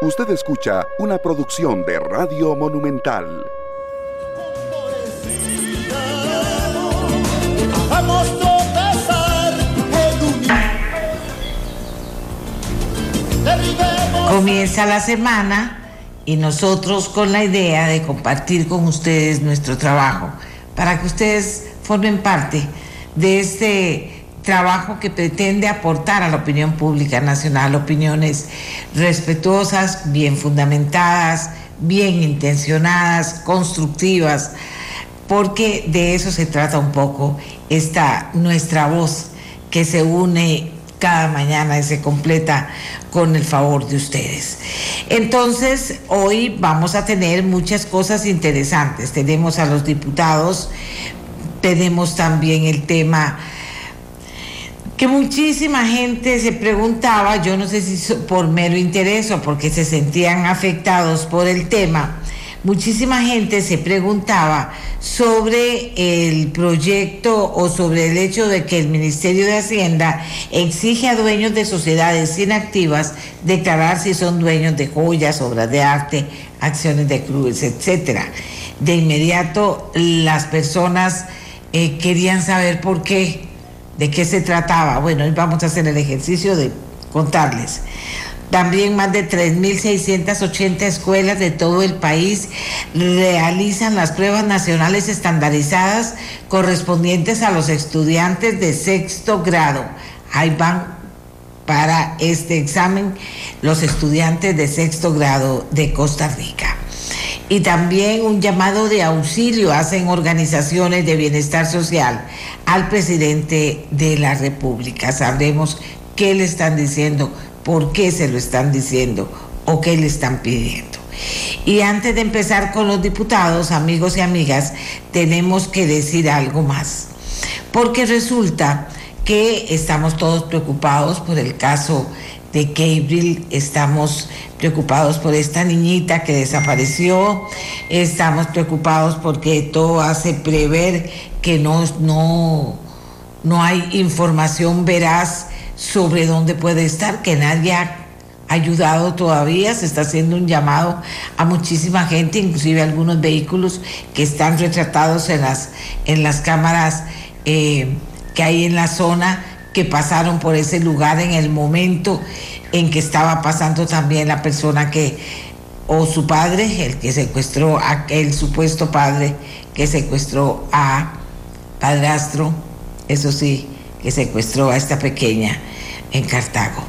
Usted escucha una producción de Radio Monumental. Comienza la semana y nosotros con la idea de compartir con ustedes nuestro trabajo para que ustedes formen parte de este trabajo que pretende aportar a la opinión pública nacional opiniones respetuosas, bien fundamentadas, bien intencionadas, constructivas, porque de eso se trata un poco esta nuestra voz que se une cada mañana y se completa con el favor de ustedes. Entonces, hoy vamos a tener muchas cosas interesantes. Tenemos a los diputados, tenemos también el tema que muchísima gente se preguntaba, yo no sé si por mero interés o porque se sentían afectados por el tema, muchísima gente se preguntaba sobre el proyecto o sobre el hecho de que el Ministerio de Hacienda exige a dueños de sociedades inactivas declarar si son dueños de joyas, obras de arte, acciones de clubes, etc. De inmediato las personas eh, querían saber por qué ¿De qué se trataba? Bueno, hoy vamos a hacer el ejercicio de contarles. También más de 3.680 escuelas de todo el país realizan las pruebas nacionales estandarizadas correspondientes a los estudiantes de sexto grado. Ahí van para este examen los estudiantes de sexto grado de Costa Rica y también un llamado de auxilio hacen organizaciones de bienestar social al presidente de la República. Sabremos qué le están diciendo, por qué se lo están diciendo o qué le están pidiendo. Y antes de empezar con los diputados, amigos y amigas, tenemos que decir algo más. Porque resulta que estamos todos preocupados por el caso de Gabriel, estamos preocupados por esta niñita que desapareció, estamos preocupados porque todo hace prever que no, no, no hay información veraz sobre dónde puede estar, que nadie ha ayudado todavía, se está haciendo un llamado a muchísima gente, inclusive algunos vehículos que están retratados en las, en las cámaras eh, que hay en la zona que pasaron por ese lugar en el momento en que estaba pasando también la persona que, o su padre, el que secuestró, a, supuesto padre que secuestró a padrastro, eso sí, que secuestró a esta pequeña en Cartago.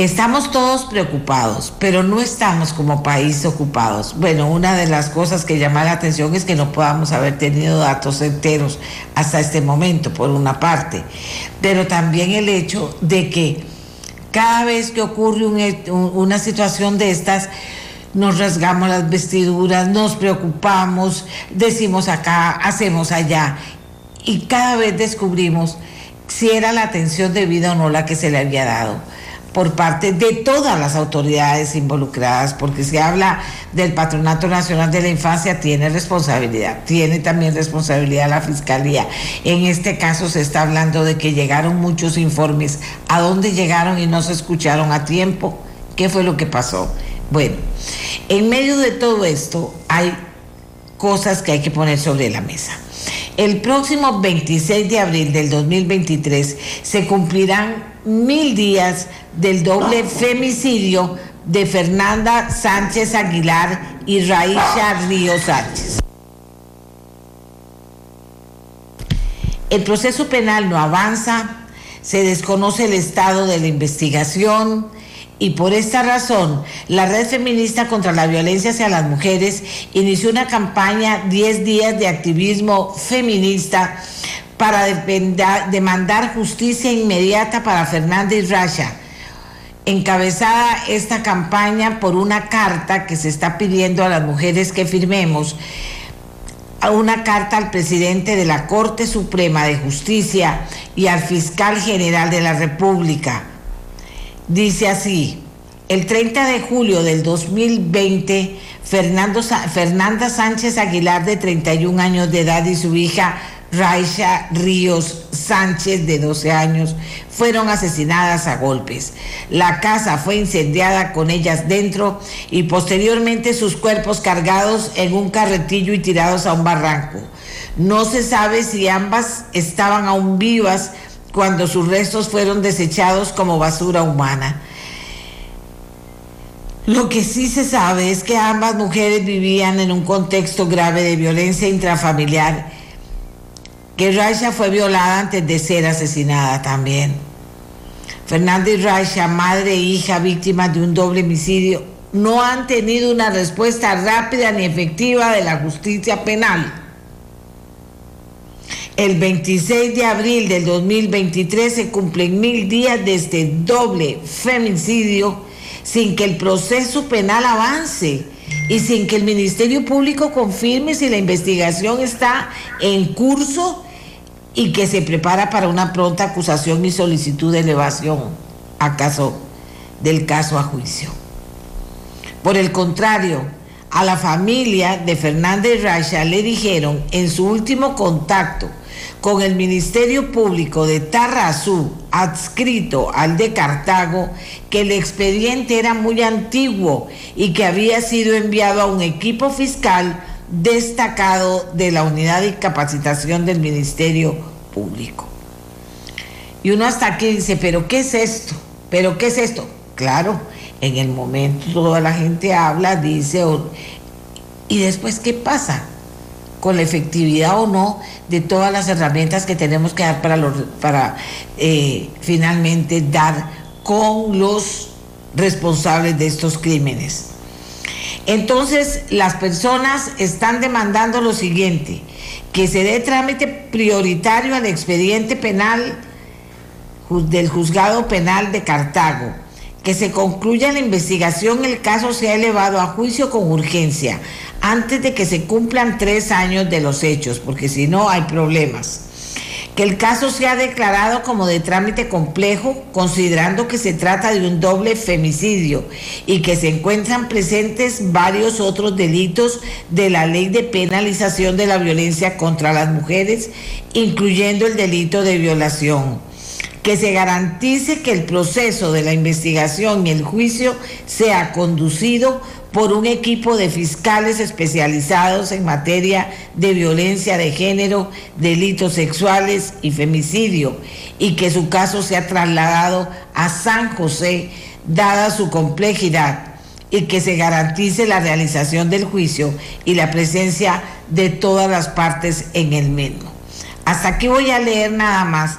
Estamos todos preocupados, pero no estamos como país ocupados. Bueno, una de las cosas que llama la atención es que no podamos haber tenido datos enteros hasta este momento, por una parte, pero también el hecho de que cada vez que ocurre una situación de estas, nos rasgamos las vestiduras, nos preocupamos, decimos acá, hacemos allá, y cada vez descubrimos si era la atención debida o no la que se le había dado por parte de todas las autoridades involucradas, porque se habla del Patronato Nacional de la Infancia, tiene responsabilidad, tiene también responsabilidad la Fiscalía. En este caso se está hablando de que llegaron muchos informes, ¿a dónde llegaron y no se escucharon a tiempo? ¿Qué fue lo que pasó? Bueno, en medio de todo esto hay cosas que hay que poner sobre la mesa. El próximo 26 de abril del 2023 se cumplirán mil días del doble femicidio de Fernanda Sánchez Aguilar y Raisha Río Sánchez. El proceso penal no avanza, se desconoce el estado de la investigación y por esta razón la Red Feminista contra la Violencia hacia las Mujeres inició una campaña 10 días de activismo feminista para demandar justicia inmediata para Fernanda y Rasha. Encabezada esta campaña por una carta que se está pidiendo a las mujeres que firmemos, una carta al presidente de la Corte Suprema de Justicia y al fiscal general de la República. Dice así, el 30 de julio del 2020, Fernando, Fernanda Sánchez Aguilar, de 31 años de edad, y su hija Raisha Ríos Sánchez, de 12 años, fueron asesinadas a golpes. La casa fue incendiada con ellas dentro y posteriormente sus cuerpos cargados en un carretillo y tirados a un barranco. No se sabe si ambas estaban aún vivas cuando sus restos fueron desechados como basura humana. Lo que sí se sabe es que ambas mujeres vivían en un contexto grave de violencia intrafamiliar, que Raisha fue violada antes de ser asesinada también. Fernanda y Raisha, madre e hija víctimas de un doble homicidio, no han tenido una respuesta rápida ni efectiva de la justicia penal. El 26 de abril del 2023 se cumplen mil días de este doble femicidio sin que el proceso penal avance y sin que el Ministerio Público confirme si la investigación está en curso y que se prepara para una pronta acusación y solicitud de elevación acaso del caso a juicio. Por el contrario, a la familia de Fernández Racha le dijeron en su último contacto con el Ministerio Público de Tarrazú, adscrito al de Cartago, que el expediente era muy antiguo y que había sido enviado a un equipo fiscal destacado de la unidad de capacitación del Ministerio Público. Y uno hasta aquí dice, pero ¿qué es esto? ¿Pero qué es esto? Claro, en el momento toda la gente habla, dice, y después ¿qué pasa? con la efectividad o no de todas las herramientas que tenemos que dar para, para eh, finalmente dar con los responsables de estos crímenes. Entonces, las personas están demandando lo siguiente, que se dé trámite prioritario al expediente penal del juzgado penal de Cartago, que se concluya la investigación, el caso sea elevado a juicio con urgencia, antes de que se cumplan tres años de los hechos, porque si no hay problemas. Que el caso sea declarado como de trámite complejo, considerando que se trata de un doble femicidio y que se encuentran presentes varios otros delitos de la ley de penalización de la violencia contra las mujeres, incluyendo el delito de violación. Que se garantice que el proceso de la investigación y el juicio sea conducido por un equipo de fiscales especializados en materia de violencia de género, delitos sexuales y femicidio, y que su caso sea trasladado a San José, dada su complejidad, y que se garantice la realización del juicio y la presencia de todas las partes en el mismo. Hasta aquí voy a leer nada más,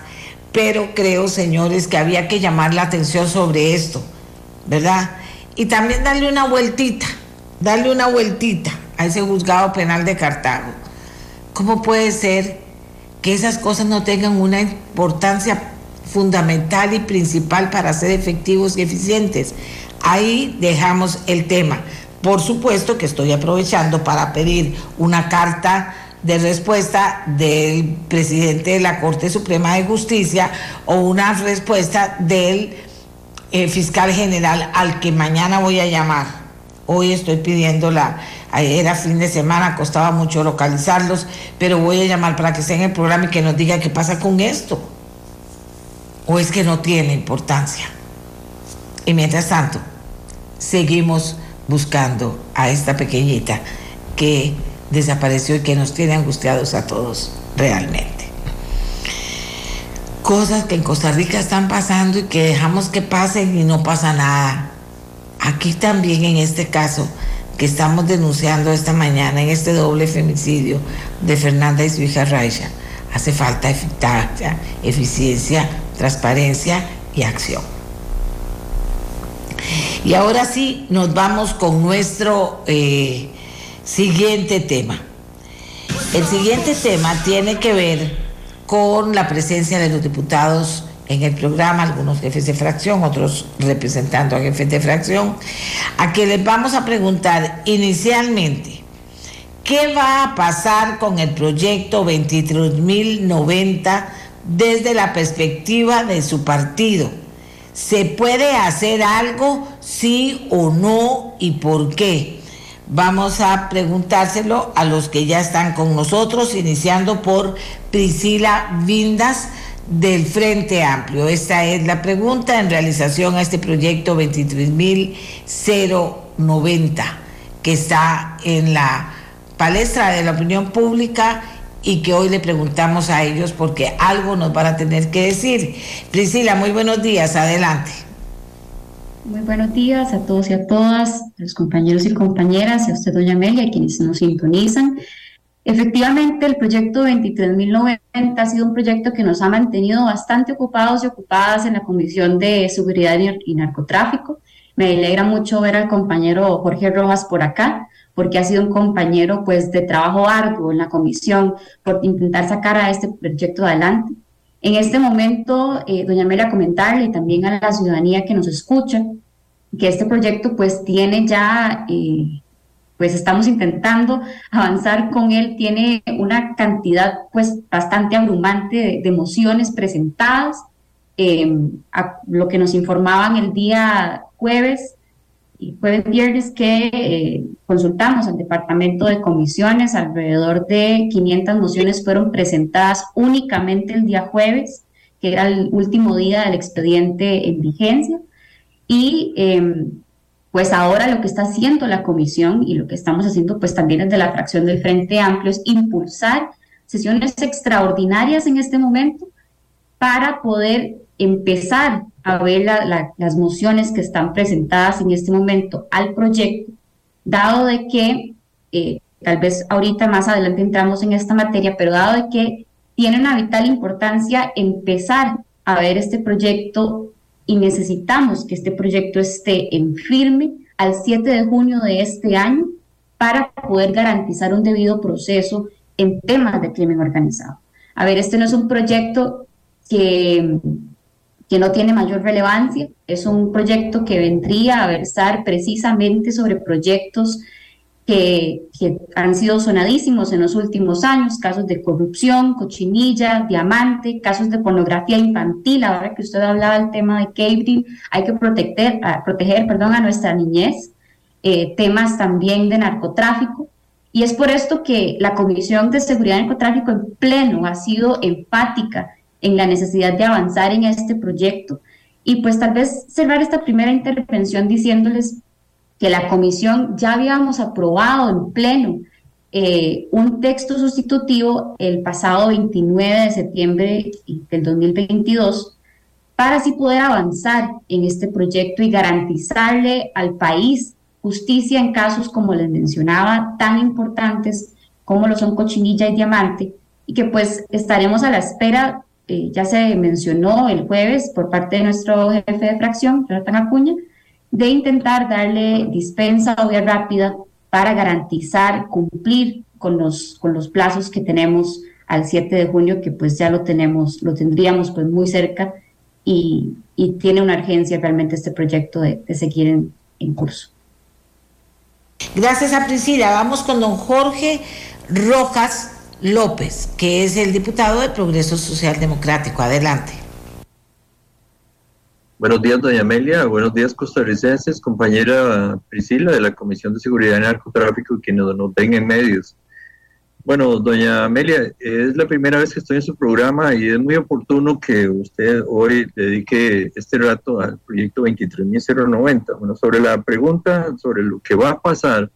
pero creo, señores, que había que llamar la atención sobre esto, ¿verdad? Y también darle una vueltita, darle una vueltita a ese juzgado penal de Cartago. ¿Cómo puede ser que esas cosas no tengan una importancia fundamental y principal para ser efectivos y eficientes? Ahí dejamos el tema. Por supuesto que estoy aprovechando para pedir una carta de respuesta del presidente de la Corte Suprema de Justicia o una respuesta del eh, fiscal general al que mañana voy a llamar. Hoy estoy pidiendo la, era fin de semana, costaba mucho localizarlos, pero voy a llamar para que esté en el programa y que nos diga qué pasa con esto. O es que no tiene importancia. Y mientras tanto, seguimos buscando a esta pequeñita que desapareció y que nos tiene angustiados a todos realmente cosas que en Costa Rica están pasando y que dejamos que pasen y no pasa nada. Aquí también en este caso que estamos denunciando esta mañana, en este doble femicidio de Fernanda y su hija Raisha, hace falta eficacia, eficiencia, transparencia y acción. Y ahora sí, nos vamos con nuestro eh, siguiente tema. El siguiente tema tiene que ver con la presencia de los diputados en el programa, algunos jefes de fracción, otros representando a jefes de fracción, a que les vamos a preguntar inicialmente, ¿qué va a pasar con el proyecto 23.090 desde la perspectiva de su partido? ¿Se puede hacer algo, sí o no, y por qué? Vamos a preguntárselo a los que ya están con nosotros, iniciando por Priscila Vindas del Frente Amplio. Esta es la pregunta en realización a este proyecto 23.090 que está en la palestra de la opinión pública y que hoy le preguntamos a ellos porque algo nos van a tener que decir. Priscila, muy buenos días, adelante. Muy buenos días a todos y a todas, a los compañeros y compañeras, a usted, doña Amelia, y quienes nos sintonizan. Efectivamente, el proyecto 23.090 ha sido un proyecto que nos ha mantenido bastante ocupados y ocupadas en la Comisión de Seguridad y Narcotráfico. Me alegra mucho ver al compañero Jorge Rojas por acá, porque ha sido un compañero pues de trabajo arduo en la comisión por intentar sacar a este proyecto adelante. En este momento, eh, doña Amelia, comentarle también a la ciudadanía que nos escucha, que este proyecto pues tiene ya, eh, pues estamos intentando avanzar con él, tiene una cantidad pues bastante abrumante de, mociones presentadas, eh, a lo que nos informaban el día jueves, y viernes que eh, consultamos al departamento de comisiones, alrededor de 500 mociones fueron presentadas únicamente el día jueves, que era el último día del expediente en vigencia. Y em, pues ahora lo que está haciendo la comisión y lo que estamos haciendo pues también desde la fracción del Frente Amplio es impulsar sesiones extraordinarias en este momento para poder empezar a ver las mociones que están presentadas en este momento al proyecto, dado de que, eh, tal vez ahorita más adelante entramos en esta materia, pero dado de que tiene una vital importancia empezar a ver este proyecto y necesitamos que este proyecto esté en firme al 7 de junio de este año para poder garantizar un debido proceso en temas de crimen organizado. A ver, este no es un proyecto que que no tiene mayor relevancia. Es un proyecto que vendría a versar precisamente sobre proyectos que, han sido sonadísimos en los últimos años, casos de corrupción, cochinilla, diamante, casos de pornografía infantil. Ahora que usted hablaba del tema de Cambridge, hay que proteger, a, proteger perdón, a nuestra niñez, eh, temas también de narcotráfico. Y es por esto que la Comisión de Seguridad y Narcotráfico en pleno ha sido empática en la necesidad de avanzar en este proyecto. Y pues tal vez cerrar esta primera intervención diciéndoles que la comisión ya habíamos aprobado en pleno eh, un texto sustitutivo el pasado 29 de septiembre del 2022 para así poder avanzar en este proyecto y garantizarle al país justicia en casos, como les mencionaba, tan importantes como lo son Cochinilla y Diamante, y que pues estaremos a la espera eh, ya se mencionó el jueves por parte de nuestro jefe de fracción, Jonathan Acuña, de intentar darle dispensa o vía rápida para garantizar cumplir con los, con los plazos que tenemos al 7 de junio, que pues ya lo tenemos, lo tendríamos pues muy cerca y, tiene una urgencia realmente este proyecto de, seguir en, en curso. Gracias a Priscila. Vamos con don Jorge Rojas López, que es el diputado de Progreso Social Democrático. Adelante. Buenos días, doña Amelia. Buenos días, costarricenses. Compañera Priscila de la Comisión de Seguridad y Narcotráfico, que nos, nos ven en medios. Bueno, doña Amelia, es la primera vez que estoy en su programa y es muy oportuno que usted hoy dedique este rato al proyecto 23.090. Bueno, sobre la pregunta sobre lo que va a pasar,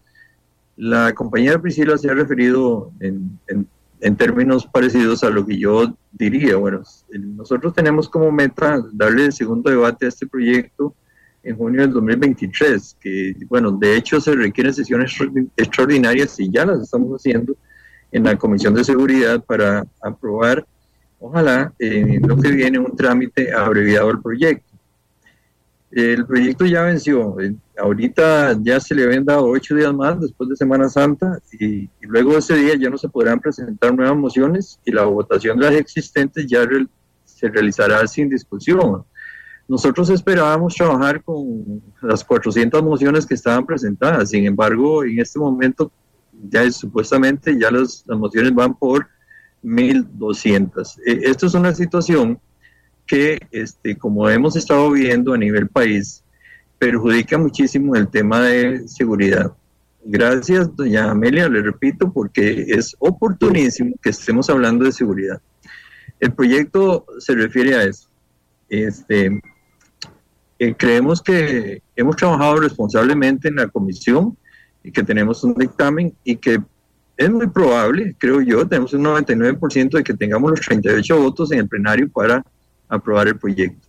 la compañera Priscila se ha referido en, en en términos parecidos a lo que yo diría. Bueno, nosotros tenemos como meta darle el segundo debate a este proyecto en junio del 2023, que, bueno, de hecho se requieren sesiones extraordinarias y ya las estamos haciendo en la Comisión de Seguridad para aprobar, ojalá, en lo que viene un trámite abreviado al proyecto. El proyecto ya venció, ahorita ya se le habían dado ocho días más después de Semana Santa y, luego ese día ya no se podrán presentar nuevas mociones y la votación de las existentes ya se realizará sin discusión. Nosotros esperábamos trabajar con las 400 mociones que estaban presentadas, sin embargo, en este momento ya supuestamente ya las, mociones van por 1.200. E, esto es una situación que, este, como hemos estado viendo a nivel país, perjudica muchísimo el tema de seguridad. Gracias, doña Amelia, le repito, porque es oportunísimo que estemos hablando de seguridad. El proyecto se refiere a eso. Este, eh, creemos que hemos trabajado responsablemente en la comisión y que tenemos un dictamen y que es muy probable, creo yo, tenemos un 99% de que tengamos los 38 votos en el plenario para aprobar el proyecto.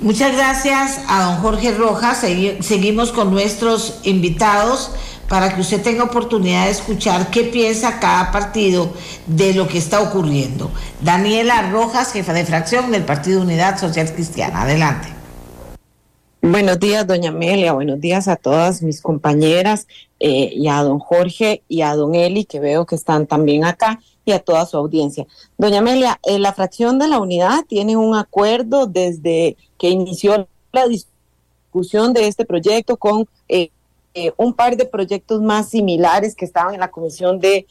Muchas gracias a don Jorge Rojas. Seguimos con nuestros invitados para que usted tenga oportunidad de escuchar qué piensa cada partido de lo que está ocurriendo. Daniela Rojas, jefa de fracción del Partido Unidad Social Cristiana. Adelante. Buenos días, doña Amelia. Buenos días a todas mis compañeras eh, y a don Jorge y a don Eli, que veo que están también acá y a toda su audiencia. Doña Amelia, eh, la fracción de la unidad tiene un acuerdo desde que inició la discusión de este proyecto con eh, eh, un par de proyectos más similares que estaban en la Comisión de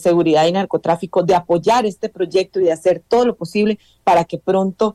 Seguridad y Narcotráfico, de apoyar este proyecto y de hacer todo lo posible para que pronto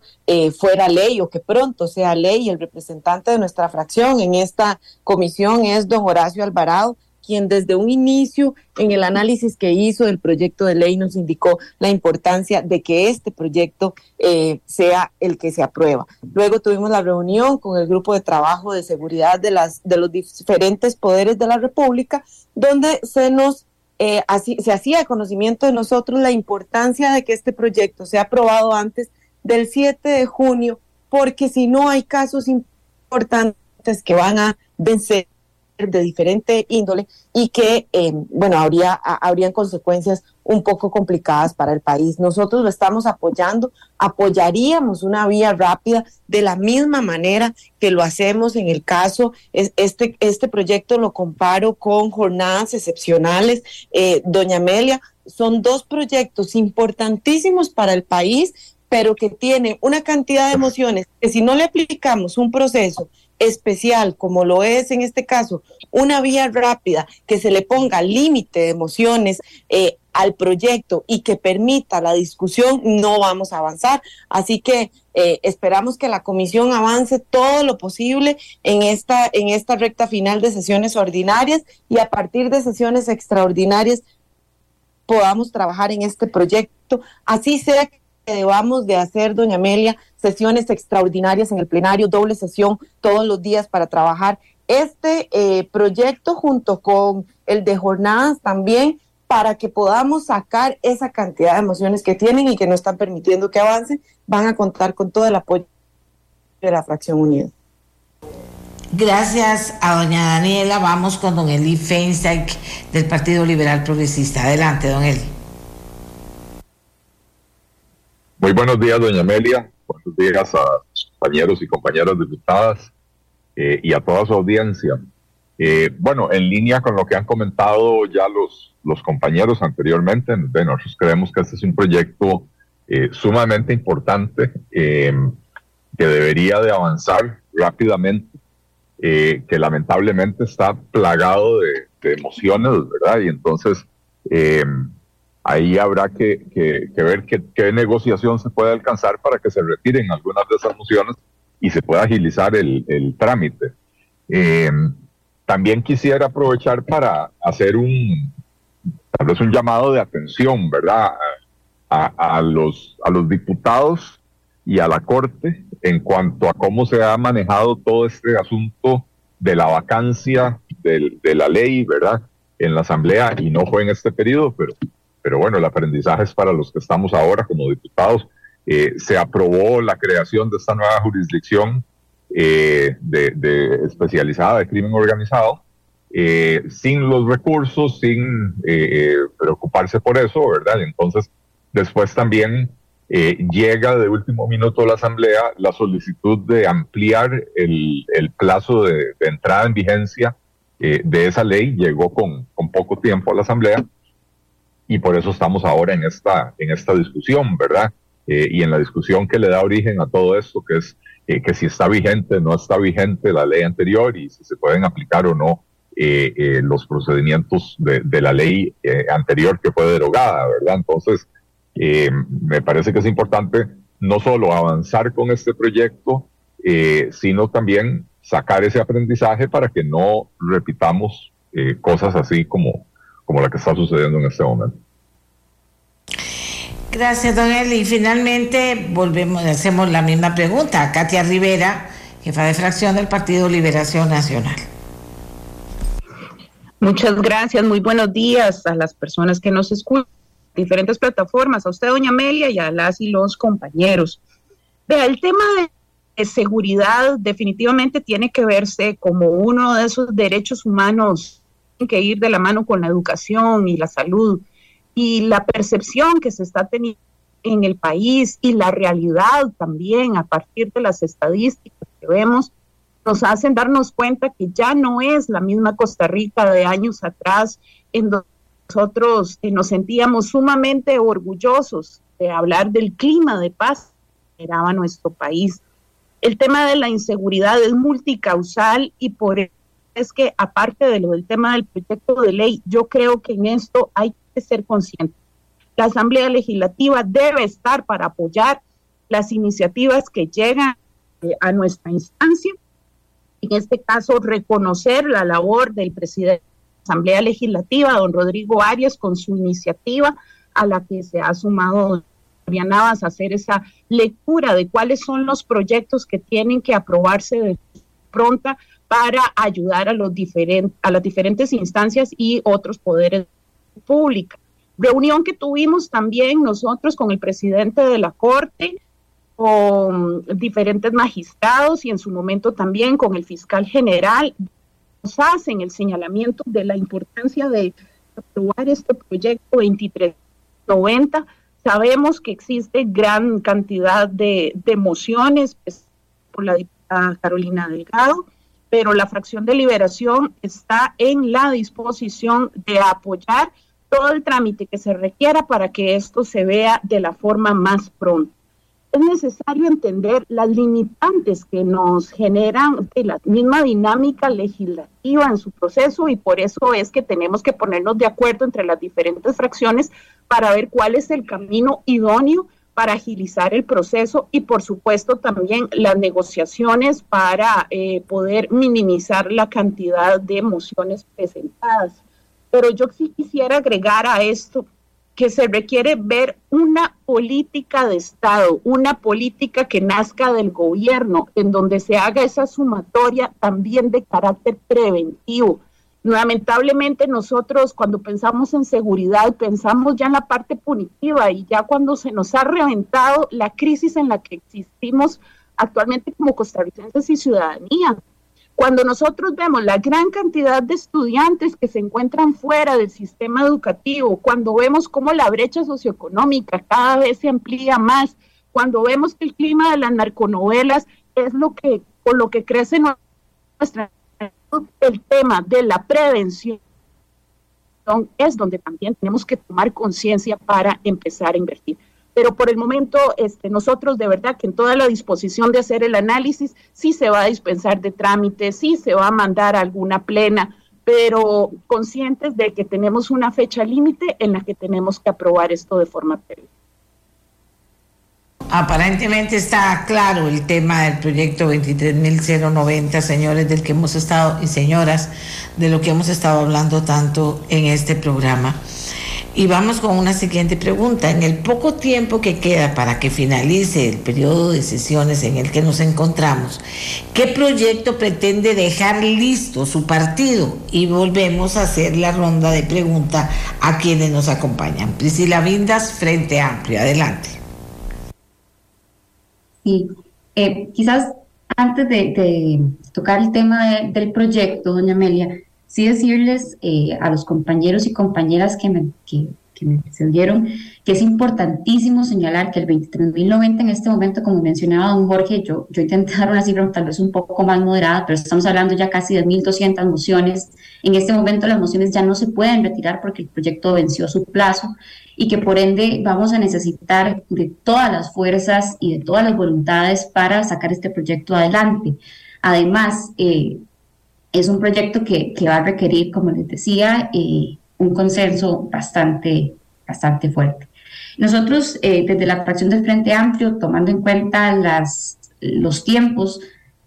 fuera ley o que pronto sea ley. El representante de nuestra fracción en esta comisión es don Horacio Alvarado quien desde un inicio en el análisis que hizo del proyecto de ley nos indicó la importancia de que este proyecto eh, sea el que se aprueba. Luego tuvimos la reunión con el grupo de trabajo de seguridad de, las, de los diferentes poderes de la República, donde se nos eh, se hacía conocimiento de nosotros la importancia de que este proyecto sea aprobado antes del 7 de junio, porque si no hay casos importantes que van a vencer de diferente índole y que, eh, bueno, habría, habrían consecuencias un poco complicadas para el país. Nosotros lo estamos apoyando, apoyaríamos una vía rápida de la misma manera que lo hacemos en el caso, este, este proyecto lo comparo con jornadas excepcionales. Eh, doña Amelia, son dos proyectos importantísimos para el país pero que tiene una cantidad de emociones que si no le aplicamos un proceso especial, como lo es en este caso, una vía rápida que se le ponga límite de emociones eh, al proyecto y que permita la discusión, no vamos a avanzar. Así que eh, esperamos que la comisión avance todo lo posible en esta, en esta recta final de sesiones ordinarias y a partir de sesiones extraordinarias podamos trabajar en este proyecto. Así sea que debamos de hacer, doña Amelia, sesiones extraordinarias en el plenario, doble sesión todos los días para trabajar este eh, proyecto junto con el de jornadas también para que podamos sacar esa cantidad de emociones que tienen y que no están permitiendo que avancen, van a contar con todo el apoyo de la Fracción Unida. Gracias a doña Daniela. Vamos con don Eli Feinstein del Partido Liberal Progresista. Adelante, don Eli. Muy buenos días, doña Amelia. Buenos días a los compañeros y compañeras diputadas eh, y a toda su audiencia. Eh, bueno, en línea con lo que han comentado ya los, los compañeros anteriormente, nosotros creemos que este es un proyecto eh, sumamente importante que debería de avanzar rápidamente, que lamentablemente está plagado de, de emociones, ¿verdad? Y entonces ahí habrá que, ver qué, negociación se puede alcanzar para que se retiren algunas de esas mociones y se pueda agilizar el, trámite. Em, también quisiera aprovechar para hacer un, tal vez un llamado de atención, ¿verdad? A, los, a los diputados y a la Corte en cuanto a cómo se ha manejado todo este asunto de la vacancia de, de la ley, ¿verdad? En la Asamblea, y no fue en este periodo, pero pero bueno, el aprendizaje es para los que estamos ahora como diputados. Eh, se aprobó la creación de esta nueva jurisdicción eh, de, especializada de crimen organizado, eh, sin los recursos, sin preocuparse por eso, ¿verdad? Entonces, después también llega de último minuto a la Asamblea la solicitud de ampliar el, plazo de, entrada en vigencia de esa ley, llegó con, con poco tiempo a la Asamblea y por eso estamos ahora en esta, en esta discusión, ¿verdad? Eh, y en la discusión que le da origen a todo esto, que es eh, que si está vigente, no está vigente la ley anterior y si se pueden aplicar o no eh, los procedimientos de, de la ley anterior que fue derogada, ¿verdad? Entonces, me parece que es importante no solo avanzar con este proyecto, sino también sacar ese aprendizaje para que no repitamos eh, cosas así como, como la que está sucediendo en este momento. Gracias, don Eli. Y finalmente volvemos, hacemos la misma pregunta a Katia Rivera, jefa de fracción del Partido Liberación Nacional. Muchas gracias, muy buenos días a las personas que nos escuchan, diferentes plataformas, a usted, doña Amelia, y a las y los compañeros. Vea, el tema de seguridad definitivamente tiene que verse como uno de esos derechos humanos que ir de la mano con la educación y la salud y la percepción que se está teniendo en el país y la realidad también a partir de las estadísticas que vemos nos hacen darnos cuenta que ya no es la misma Costa Rica de años atrás en donde nosotros eh, nos sentíamos sumamente orgullosos de hablar del clima de paz que era nuestro país. El tema de la inseguridad es multicausal y por eso es que aparte de lo del tema del proyecto de ley, yo creo que en esto hay ser consciente. La Asamblea Legislativa debe estar para apoyar las iniciativas que llegan eh, a nuestra instancia. En este caso, reconocer la labor del presidente de la Asamblea Legislativa, don Rodrigo Arias, con su iniciativa a la que se ha sumado Navas hacer esa lectura de cuáles son los proyectos que tienen que aprobarse de pronta para ayudar a, los diferentes, a las diferentes instancias y otros poderes pública. Reunión que tuvimos también nosotros con el presidente de la Corte, con diferentes magistrados y en su momento también con el fiscal general, nos hacen el señalamiento de la importancia de aprobar este proyecto 2390. Sabemos que existe gran cantidad de, de mociones pues, por la diputada Carolina Delgado, pero la fracción de liberación está en la disposición de apoyar todo el trámite que se requiera para que esto se vea de la forma más pronta. Es necesario entender las limitantes que nos generan de la misma dinámica legislativa en su proceso y por eso es que tenemos que ponernos de acuerdo entre las diferentes fracciones para ver cuál es el camino idóneo para agilizar el proceso y por supuesto también las negociaciones para eh, poder minimizar la cantidad de mociones presentadas. Pero yo sí quisiera agregar a esto que se requiere ver una política de Estado, una política que nazca del gobierno, en donde se haga esa sumatoria también de carácter preventivo Lamentablemente nosotros cuando pensamos en seguridad pensamos ya en la parte punitiva y ya cuando se nos ha reventado la crisis en la que existimos actualmente como costarricenses y ciudadanía. Cuando nosotros vemos la gran cantidad de estudiantes que se encuentran fuera del sistema educativo, cuando vemos cómo la brecha socioeconómica cada vez se amplía más, cuando vemos que el clima de las narconovelas es lo que, por lo que crece nuestra el tema de la prevención es donde también tenemos que tomar conciencia para empezar a invertir. Pero por el momento, este, nosotros de verdad que en toda la disposición de hacer el análisis, sí se va a dispensar de trámites, sí se va a mandar alguna plena, pero conscientes de que tenemos una fecha límite en la que tenemos que aprobar esto de forma previa. Aparentemente está claro el tema del proyecto 23.090, señores, del que hemos estado, y señoras, de lo que hemos estado hablando tanto en este programa. Y vamos con una siguiente pregunta. En el poco tiempo que queda para que finalice el periodo de sesiones en el que nos encontramos, ¿qué proyecto pretende dejar listo su partido? Y volvemos a hacer la ronda de preguntas a quienes nos acompañan. Priscila Vindas, Frente Amplio. Adelante. Sí, eh, quizás antes de, tocar el tema del proyecto, doña Amelia, sí decirles eh, a los compañeros y compañeras que me, que, que me precedieron que es importantísimo señalar que el 23.090 en este momento, como mencionaba don Jorge, yo, yo intenté dar una cifra tal vez un poco más moderada, pero estamos hablando ya casi de 1.200 mociones. En este momento las mociones ya no se pueden retirar porque el proyecto venció su plazo y que por ende vamos a necesitar de todas las fuerzas y de todas las voluntades para sacar este proyecto adelante. Además, eh, es un proyecto que, que, va a requerir, como les decía, eh, un consenso bastante, bastante fuerte. Nosotros, eh, desde la fracción del Frente Amplio, tomando en cuenta las, los tiempos,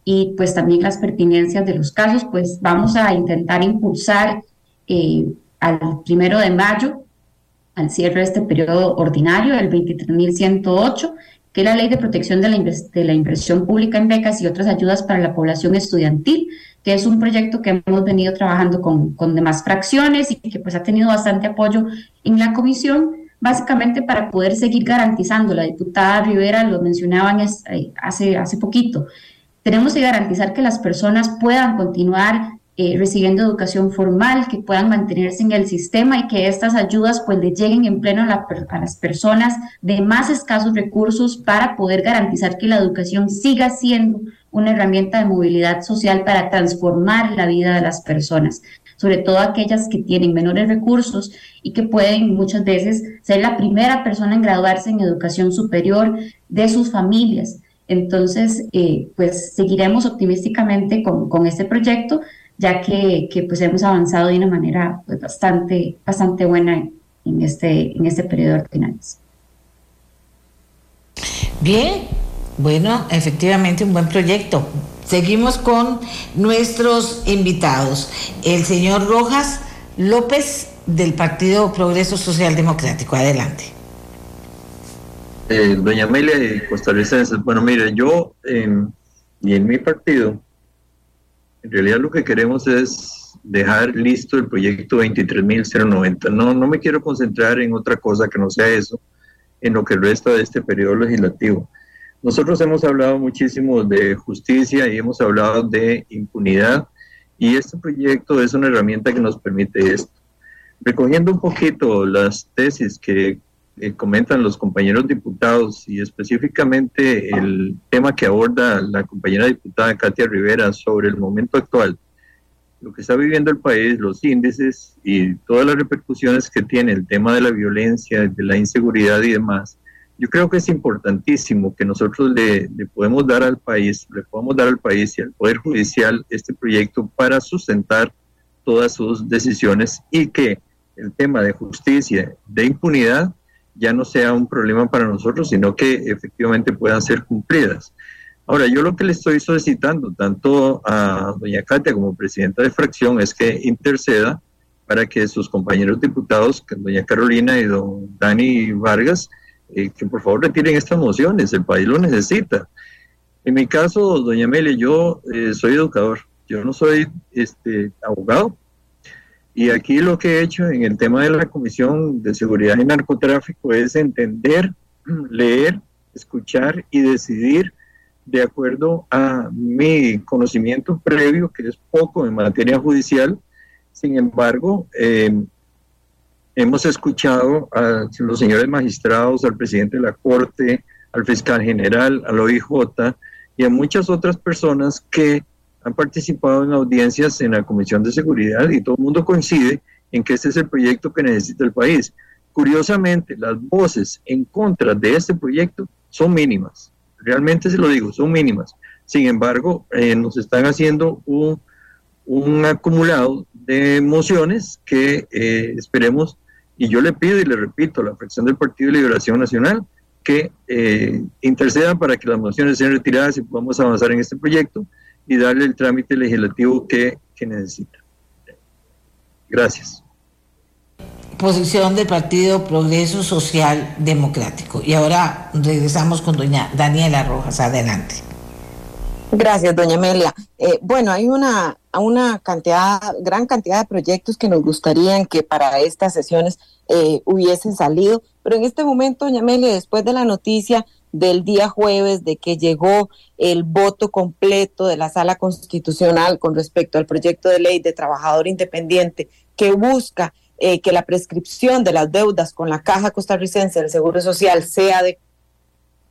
y pues también las pertinencias de los casos, pues vamos a intentar impulsar eh, al primero de mayo, al cierre de este periodo ordinario, el 23.108, que es la Ley de Protección de la, de la Inversión Pública en Becas y otras ayudas para la población estudiantil, que es un proyecto que hemos venido trabajando con, con demás fracciones y que pues ha tenido bastante apoyo en la comisión, básicamente para poder seguir garantizando, la diputada Rivera lo mencionaban eh, hace, hace poquito, tenemos que garantizar que las personas puedan continuar eh, recibiendo educación formal, que puedan mantenerse en el sistema y que estas ayudas pues le lleguen en pleno a, a, las personas de más escasos recursos para poder garantizar que la educación siga siendo una herramienta de movilidad social para transformar la vida de las personas, sobre todo aquellas que tienen menores recursos y que pueden muchas veces ser la primera persona en graduarse en educación superior de sus familias entonces, eh, pues seguiremos optimísticamente con, con, este proyecto, ya que, que, pues hemos avanzado de una manera pues, bastante, bastante buena en, este, en este periodo ordinario. Bien, bueno, efectivamente un buen proyecto. Seguimos con nuestros invitados. El señor Rojas López del Partido Progreso Social Democrático. Adelante. Eh, doña Amelia de Costarricenses, bueno, mire, yo y en mi partido, en realidad lo que queremos es dejar listo el proyecto 23.090. No, no me quiero concentrar en otra cosa que no sea eso, en lo que resta de este periodo legislativo. Nosotros hemos hablado muchísimo de justicia y hemos hablado de impunidad y este proyecto es una herramienta que nos permite esto. Recogiendo un poquito las tesis que eh, comentan los compañeros diputados y específicamente el tema que aborda la compañera diputada Katia Rivera sobre el momento actual, lo que está viviendo el país, los índices y todas las repercusiones que tiene el tema de la violencia, de la inseguridad y demás, yo creo que es importantísimo que nosotros le, podemos dar al país, le podamos dar al país y al Poder Judicial este proyecto para sustentar todas sus decisiones y que el tema de justicia, de impunidad, ya no sea un problema para nosotros, sino que efectivamente puedan ser cumplidas. Ahora, yo lo que le estoy solicitando tanto a doña Katia como presidenta de fracción es que interceda para que sus compañeros diputados, doña Carolina y don Dani Vargas, eh, que por favor retiren estas mociones, el país lo necesita. En mi caso, doña Amelia, yo eh, soy educador, yo no soy este, abogado, y aquí lo que he hecho en el tema de la Comisión de Seguridad y Narcotráfico es entender, leer, escuchar y decidir de acuerdo a mi conocimiento previo, que es poco en materia judicial. Sin embargo, eh, hemos escuchado a los señores magistrados, al presidente de la Corte, al fiscal general, al OIJ y a muchas otras personas que han participado en audiencias en la Comisión de Seguridad y todo el mundo coincide en que este es el proyecto que necesita el país. Curiosamente, las voces en contra de este proyecto son mínimas. Realmente se lo digo, son mínimas. Sin embargo, eh, nos están haciendo un, acumulado de mociones que eh, esperemos, y yo le pido y le repito a la fracción del Partido de Liberación Nacional que eh, intercedan para que las mociones sean retiradas y podamos avanzar en este proyecto y darle el trámite legislativo que, necesita. Gracias. Posición del Partido Progreso Social Democrático. Y ahora regresamos con doña Daniela Rojas. Adelante. Gracias, doña Amelia. Eh, bueno, hay una, una cantidad, gran cantidad de proyectos que nos gustaría que para estas sesiones eh, hubiesen salido, pero en este momento, doña Amelia, después de la noticia del día jueves de que llegó el voto completo de la sala constitucional con respecto al proyecto de ley de trabajador independiente que busca eh, que la prescripción de las deudas con la Caja Costarricense del Seguro Social sea de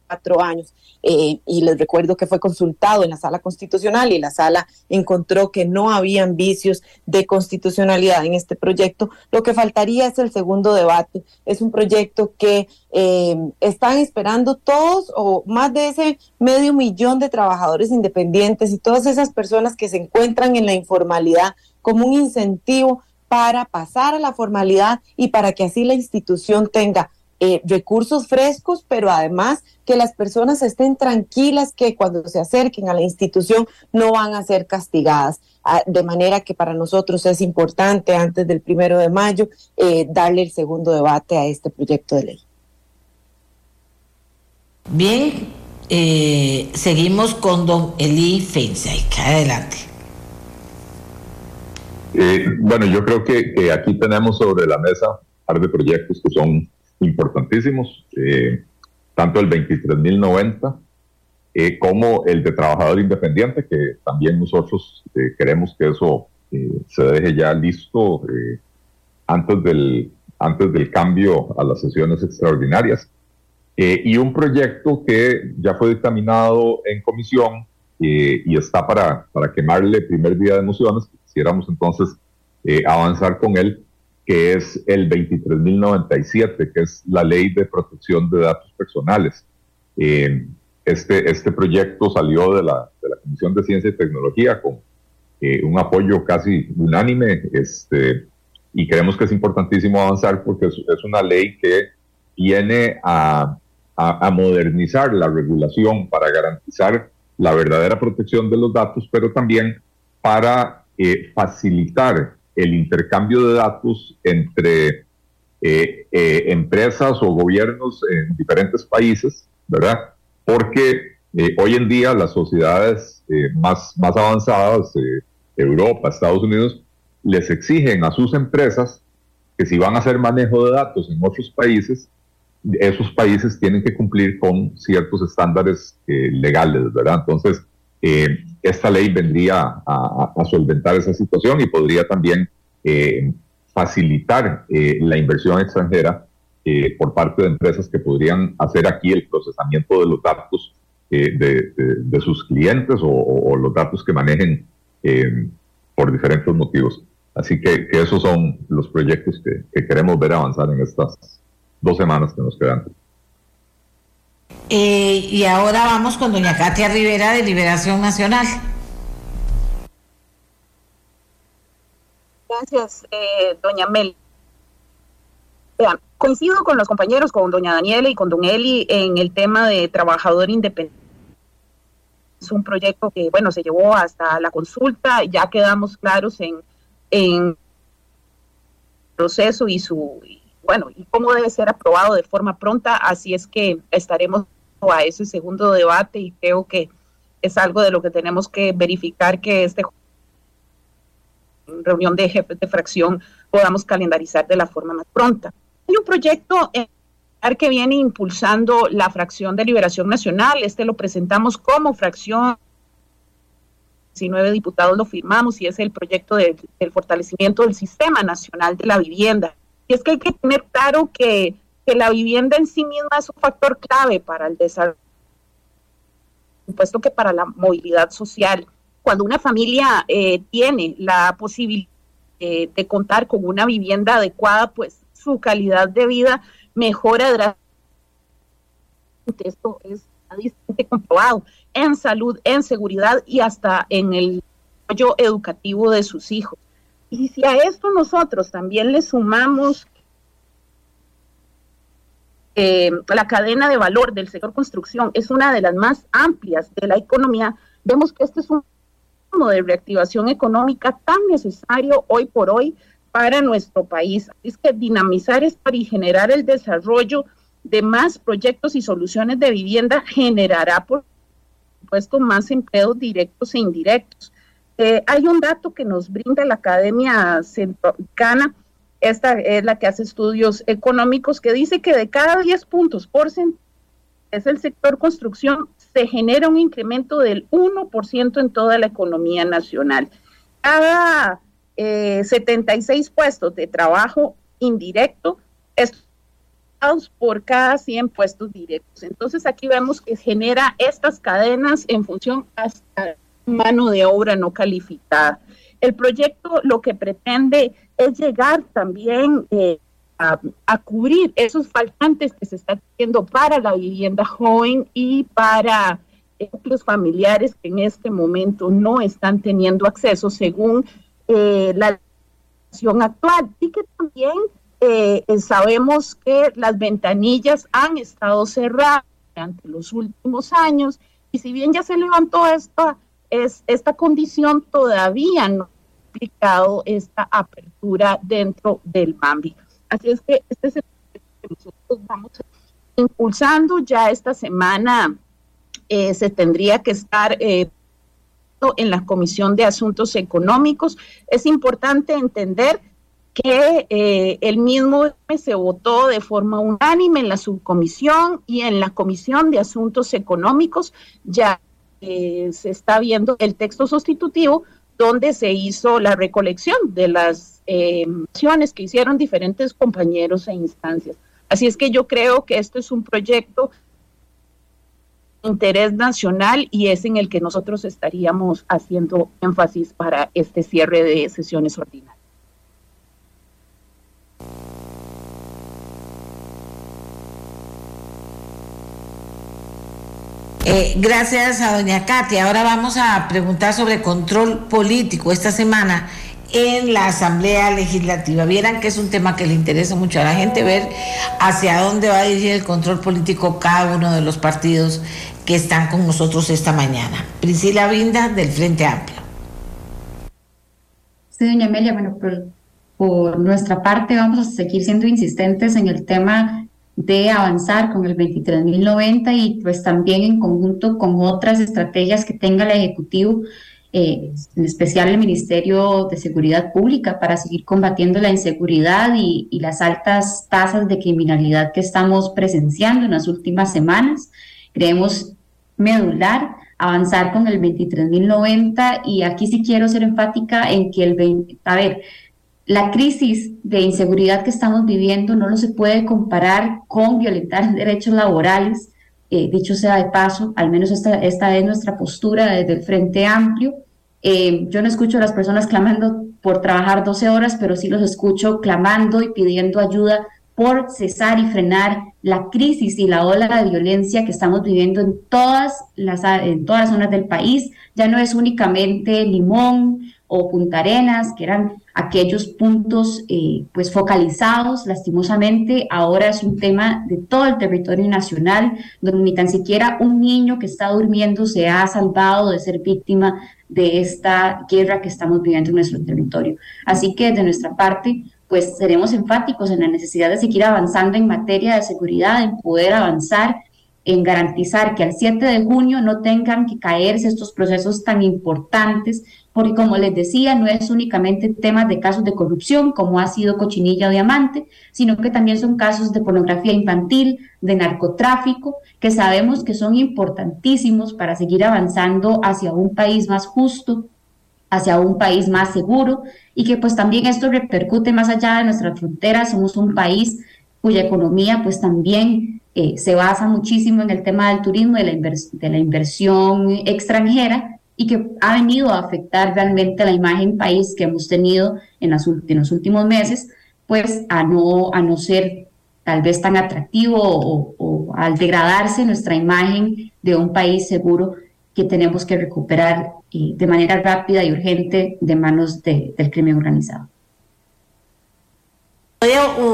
cuatro años. Eh, y les recuerdo que fue consultado en la sala constitucional y la sala encontró que no habían vicios de constitucionalidad en este proyecto. Lo que faltaría es el segundo debate. Es un proyecto que eh, están esperando todos o más de ese medio millón de trabajadores independientes y todas esas personas que se encuentran en la informalidad como un incentivo para pasar a la formalidad y para que así la institución tenga eh, recursos frescos, pero además que las personas estén tranquilas que cuando se acerquen a la institución no van a ser castigadas. Ah, de manera que para nosotros es importante antes del primero de mayo eh, darle el segundo debate a este proyecto de ley. Bien, eh, seguimos con don Eli Feinstein. Adelante. Eh, bueno, yo creo que, aquí tenemos sobre la mesa un par de proyectos que son importantísimos, tanto el 23.090 eh, como el de trabajador independiente, que también nosotros eh, queremos que eso eh, se deje ya listo antes, del, antes del cambio a las sesiones extraordinarias. y un proyecto que ya fue dictaminado en comisión y está para, para quemarle primer día de emociones, quisiéramos entonces avanzar con él, que es el 23.097, que es la ley de protección de datos personales. Eh, este, este proyecto salió de la, de la Comisión de Ciencia y Tecnología con eh, un apoyo casi unánime este, y creemos que es importantísimo avanzar porque es, es una ley que viene a, a, modernizar la regulación para garantizar la verdadera protección de los datos, pero también para eh, facilitar el intercambio de datos entre eh, empresas o gobiernos en diferentes países, ¿verdad? porque eh, hoy en día las sociedades eh, más, más avanzadas, eh, Europa, Estados Unidos, les exigen a sus empresas que si van a hacer manejo de datos en otros países, esos países tienen que cumplir con ciertos estándares legales, ¿verdad? Entonces, esta ley vendría a, solventar esa situación y podría también facilitar la inversión extranjera eh, por parte de empresas que podrían hacer aquí el procesamiento de los datos eh, de, sus clientes o, los datos que manejen eh, por diferentes motivos. Así que, esos son los proyectos que, queremos ver avanzar en estas dos semanas que nos quedan. Y ahora vamos con doña Katia Rivera de Liberación Nacional. Gracias, doña Mel. Vean, coincido con los compañeros, con doña Daniela y con don Eli en el tema de trabajador independiente. Es un proyecto que, bueno, se llevó hasta la consulta, ya quedamos claros en, en proceso y su, bueno, y cómo debe ser aprobado de forma pronta, así es que estaremos a ese segundo debate y creo que es algo de lo que tenemos que verificar que este reunión de jefes de fracción podamos calendarizar de la forma más pronta. Hay un proyecto que viene impulsando la fracción de Liberación Nacional. Este lo presentamos como fracción. 19 diputados lo firmamos y es el proyecto del fortalecimiento del Sistema Nacional de la Vivienda. Y es que hay que tener claro que, la vivienda en sí misma es un factor clave para el desarrollo, puesto que para la movilidad social. Cuando una familia eh, tiene la posibilidad de contar con una vivienda adecuada, pues su calidad de vida mejora drásticamente. Esto es comprobado en salud, en seguridad y hasta en el apoyo educativo de sus hijos. Y si a esto nosotros también le sumamos eh, la cadena de valor del sector construcción es una de las más amplias de la economía, vemos que este es un de reactivación económica tan necesario hoy por hoy para nuestro país. Es que dinamizar es para generar el desarrollo de más proyectos y soluciones de vivienda generará, por supuesto, más empleos directos e indirectos. Eh, hay un dato que nos brinda la Academia Centroamericana, esta es la que hace estudios económicos, que dice que de cada 10 puntos por es el sector construcción, se genera un incremento del 1% en toda la economía nacional. Cada 76 eh, puestos de trabajo indirecto por cada 100 puestos directos. Entonces aquí vemos que genera estas cadenas en función hasta mano de obra no calificada. El proyecto lo que pretende es llegar también eh, a, cubrir esos faltantes que se están haciendo para la vivienda joven y para núcleos familiares que en este momento no están teniendo acceso según eh, la situación actual y que también eh, sabemos que las ventanillas han estado cerradas durante los últimos años y si bien ya se levantó esta, es, esta condición, todavía no ha aplicado esta apertura dentro del MAMBI. Así es que este es el que nosotros vamos impulsando. Ya esta semana eh, se tendría que estar eh, en la Comisión de Asuntos Económicos. Es importante entender que eh, el mismo se votó de forma unánime en la subcomisión y en la Comisión de Asuntos Económicos ya se está viendo el texto sustitutivo donde se hizo la recolección de las eh, que hicieron diferentes compañeros e instancias. Así es que yo creo que esto es un proyecto de interés nacional y es en el que nosotros estaríamos haciendo énfasis para este cierre de sesiones ordinarias. Eh, gracias a doña Katia. Ahora vamos a preguntar sobre control político esta semana en la Asamblea Legislativa. Vieran que es un tema que le interesa mucho a la gente ver hacia dónde va a dirigir el control político cada uno de los partidos que están con nosotros esta mañana. Priscila Vinda del Frente Amplio. Sí, doña Amelia, bueno, por, por nuestra parte vamos a seguir siendo insistentes en el tema de avanzar con el 23.090 y pues también en conjunto con otras estrategias que tenga el Ejecutivo, eh, en especial el Ministerio de Seguridad Pública, para seguir combatiendo la inseguridad y, y las altas tasas de criminalidad que estamos presenciando en las últimas semanas. Creemos medular avanzar con el 23.090 y aquí sí quiero ser enfática en que el 20, a ver, la crisis de inseguridad que estamos viviendo no lo se puede comparar con violentar derechos laborales, eh, dicho sea de paso, al menos esta, esta es nuestra postura desde el Frente Amplio. Eh, yo no escucho a las personas clamando por trabajar 12 horas, pero sí los escucho clamando y pidiendo ayuda por cesar y frenar la crisis y la ola de violencia que estamos viviendo en todas las, en todas las zonas del país. Ya no es únicamente Limón o Punta Arenas, que eran aquellos puntos eh, pues focalizados, lastimosamente, ahora es un tema de todo el territorio nacional, donde ni tan siquiera un niño que está durmiendo se ha salvado de ser víctima de esta guerra que estamos viviendo en nuestro territorio. Así que de nuestra parte, pues seremos enfáticos en la necesidad de seguir avanzando en materia de seguridad, en poder avanzar en garantizar que al 7 de junio no tengan que caerse estos procesos tan importantes porque como les decía, no es únicamente temas de casos de corrupción, como ha sido Cochinilla o Diamante, sino que también son casos de pornografía infantil, de narcotráfico, que sabemos que son importantísimos para seguir avanzando hacia un país más justo, hacia un país más seguro, y que pues también esto repercute más allá de nuestras fronteras, somos un país cuya economía pues también eh, se basa muchísimo en el tema del turismo, de la, de la inversión extranjera, y que ha venido a afectar realmente la imagen país que hemos tenido en, las, los últimos meses, pues a no, a no ser tal vez tan atractivo o, al degradarse nuestra imagen de un país seguro que tenemos que recuperar eh, de manera rápida y urgente de manos del crimen organizado.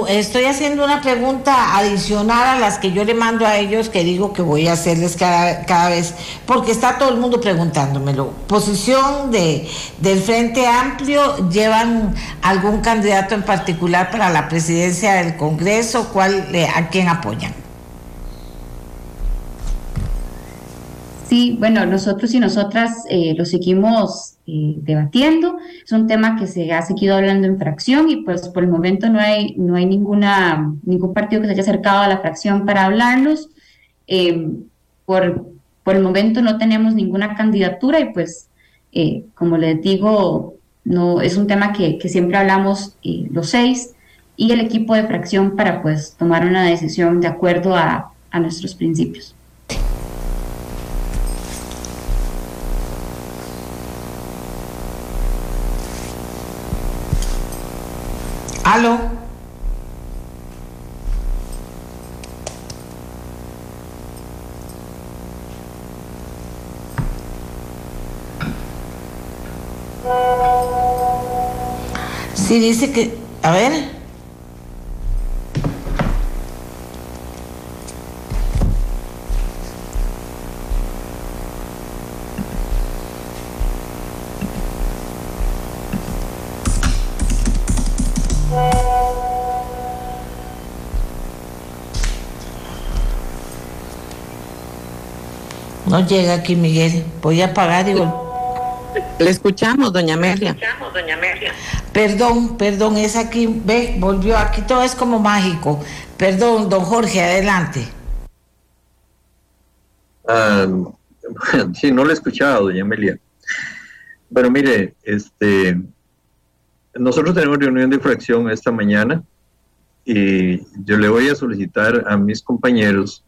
Estoy haciendo una pregunta adicional a las que yo le mando a ellos, que digo que voy a hacerles cada, cada vez, porque está todo el mundo preguntándomelo. Posición de, del Frente Amplio, ¿llevan algún candidato en particular para la presidencia del Congreso? ¿Cuál, ¿A quién apoyan? Sí, bueno, nosotros y nosotras eh, lo seguimos eh, debatiendo. Es un tema que se ha seguido hablando en fracción y pues por el momento no hay, no hay ninguna, ningún partido que se haya acercado a la fracción para hablarnos. Eh, por, por el momento no tenemos ninguna candidatura y pues, como les digo, no, es un tema que, que siempre hablamos los seis y el equipo de fracción para pues tomar una decisión de acuerdo a, a nuestros principios. ¿Aló? Sí, dice que, a ver. Llega aquí Miguel. Voy a apagar y Le escuchamos, doña Amelia. Le escuchamos, doña Amelia. Perdón, perdón, es aquí, ve, volvió aquí, todo es como mágico. Perdón, don Jorge, adelante. Ah, sí, no le he escuchado, doña Amelia. Pero mire, este, nosotros tenemos reunión de fracción esta mañana y yo le voy a solicitar a mis compañeros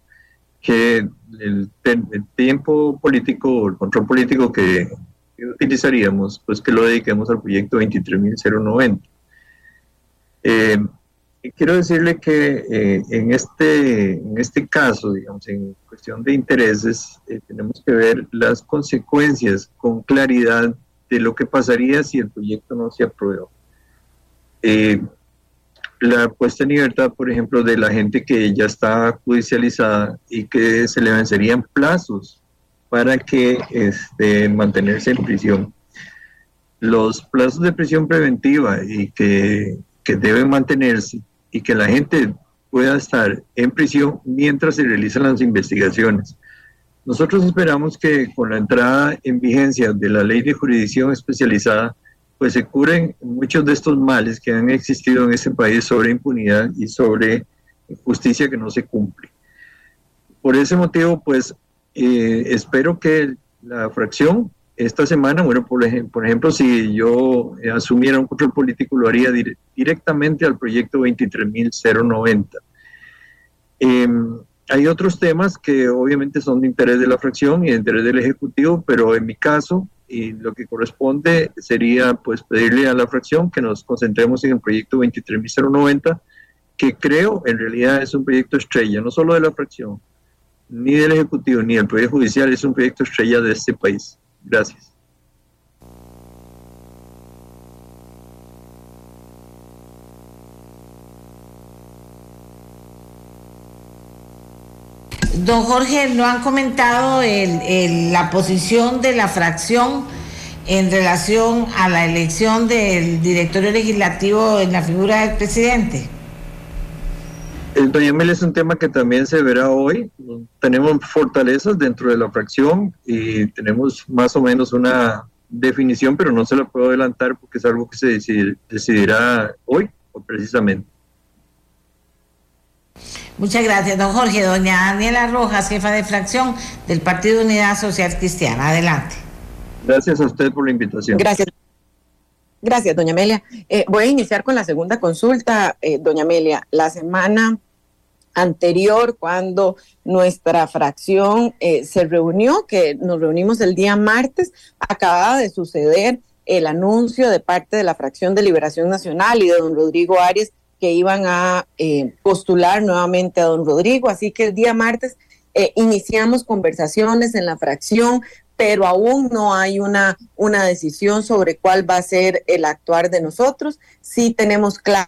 que el, tiempo político, el control político que, utilizaríamos, pues que lo dediquemos al proyecto 23.090. Eh, quiero decirle que eh, en, este, en este caso, digamos, en cuestión de intereses, eh, tenemos que ver las consecuencias con claridad de lo que pasaría si el proyecto no se aprueba. Eh, la puesta en libertad, por ejemplo, de la gente que ya está judicializada y que se le vencerían plazos para que este, mantenerse en prisión. Los plazos de prisión preventiva y que, que deben mantenerse y que la gente pueda estar en prisión mientras se realizan las investigaciones. Nosotros esperamos que con la entrada en vigencia de la ley de jurisdicción especializada, pues se curen muchos de estos males que han existido en este país sobre impunidad y sobre justicia que no se cumple. Por ese motivo, pues eh, espero que la fracción esta semana, bueno, por, ejemplo, por ejemplo si yo asumiera un control político, lo haría directamente al proyecto 23.090. Eh, em, hay otros temas que obviamente son de interés de la fracción y de interés del Ejecutivo, pero en mi caso, y lo que corresponde sería pues pedirle a la fracción que nos concentremos en el proyecto 23.090, que creo en realidad es un proyecto estrella, no solo de la fracción, ni del Ejecutivo, ni del Poder Judicial, es un proyecto estrella de este país. Gracias. Don Jorge, ¿no han comentado la posición de la fracción en relación a la elección del directorio legislativo en la figura del presidente? El doña es un tema que también se verá hoy. Tenemos fortalezas dentro de la fracción y tenemos más o menos una definición, pero no se la puedo adelantar porque es algo que se decidirá hoy o precisamente. Muchas gracias, don Jorge. Doña Daniela Rojas, jefa de fracción del Partido Unidad Social Cristiana. Adelante. Gracias a usted por la invitación. Gracias. Gracias, doña Amelia. Eh, voy a iniciar con la segunda consulta, eh, doña Amelia. La semana anterior, cuando nuestra fracción eh, se reunió, que nos reunimos el día martes, acababa de suceder el anuncio de parte de la fracción de Liberación Nacional y de don Rodrigo Arias que iban a eh, postular nuevamente a don Rodrigo. Así que el día martes eh, iniciamos conversaciones en la fracción, pero aún no hay una, una decisión sobre cuál va a ser el actuar de nosotros. Sí tenemos claro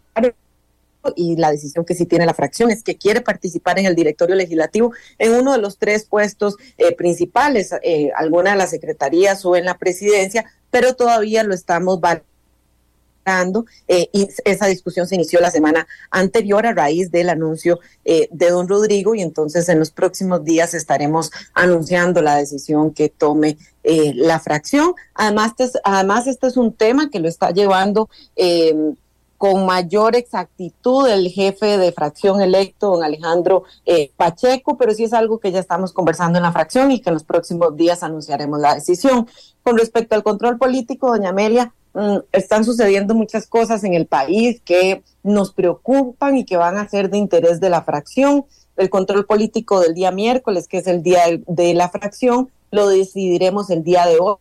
y la decisión que sí tiene la fracción es que quiere participar en el directorio legislativo en uno de los tres puestos eh, principales, alguna de las secretarías o en la presidencia, pero todavía lo estamos valorando eh, y esa discusión se inició la semana anterior a raíz del anuncio eh, de don Rodrigo y entonces en los próximos días estaremos anunciando la decisión que tome eh, la fracción. Además, este, además, este es un tema que lo está llevando em, con mayor exactitud el jefe de fracción electo, don Alejandro Pacheco, pero sí es algo que ya estamos conversando en la fracción y que en los próximos días anunciaremos la decisión. Con respecto al control político, doña Amelia, están sucediendo muchas cosas en el país que nos preocupan y que van a ser de interés de la fracción. El control político del día miércoles, que es el día de la fracción, lo decidiremos el día de hoy.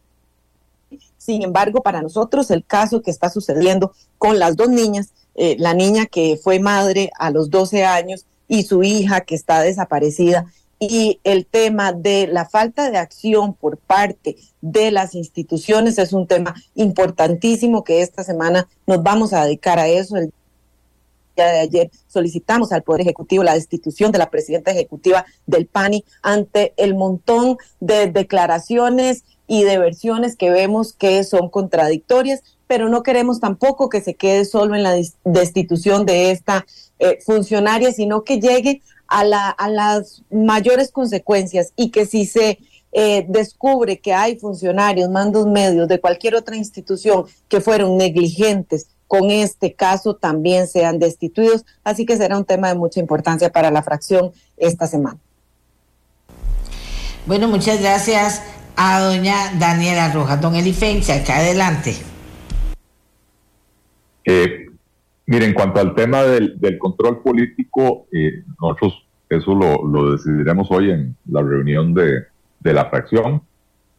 Sin embargo, para nosotros el caso que está sucediendo con las dos niñas, eh, la niña que fue madre a los 12 años y su hija que está desaparecida, y el tema de la falta de acción por parte de las instituciones es un tema importantísimo que esta semana nos vamos a dedicar a eso. El día de ayer solicitamos al Poder Ejecutivo la destitución de la presidenta ejecutiva del PANI ante el montón de declaraciones y de versiones que vemos que son contradictorias, pero no queremos tampoco que se quede solo en la destitución de esta eh, funcionaria, sino que llegue a, la, a las mayores consecuencias y que si se eh, descubre que hay funcionarios, mandos medios de cualquier otra institución que fueron negligentes con este caso, también sean destituidos. Así que será un tema de mucha importancia para la fracción esta semana. Bueno, muchas gracias a doña Daniela Rojas. Don Elifencha, acá adelante. Eh, mire, en cuanto al tema del, control político, eh, nosotros eso lo, decidiremos hoy en la reunión de, la fracción.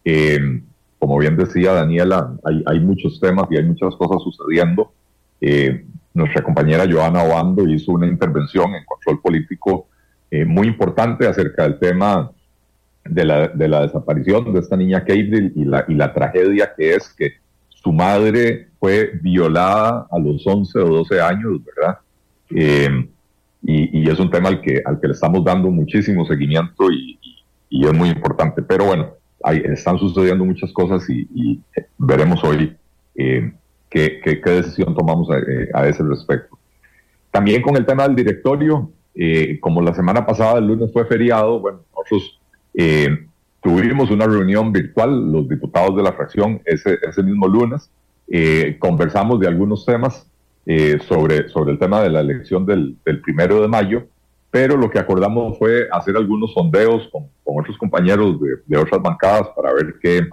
Eh, como bien decía Daniela, hay, muchos temas y hay muchas cosas sucediendo. Eh, nuestra compañera Joana Obando hizo una intervención en control político muy importante acerca del tema de la, de la desaparición de esta niña Kate y la, y la tragedia que es que su madre fue violada a los 11 o 12 años, ¿verdad? Eh, y, es un tema al que, al que le estamos dando muchísimo seguimiento y, es muy importante. Pero bueno, están sucediendo muchas cosas y, veremos hoy eh, qué, decisión tomamos a, eh, a, ese respecto. También con el tema del directorio, como la semana pasada, el lunes fue feriado, bueno, nosotros Tuvimos una reunión virtual, los diputados de la fracción, ese, ese mismo lunes. Eh, conversamos de algunos temas eh, sobre, sobre el tema de la elección del, del, primero de mayo, pero lo que acordamos fue hacer algunos sondeos con, con otros compañeros de, de, otras bancadas para ver qué,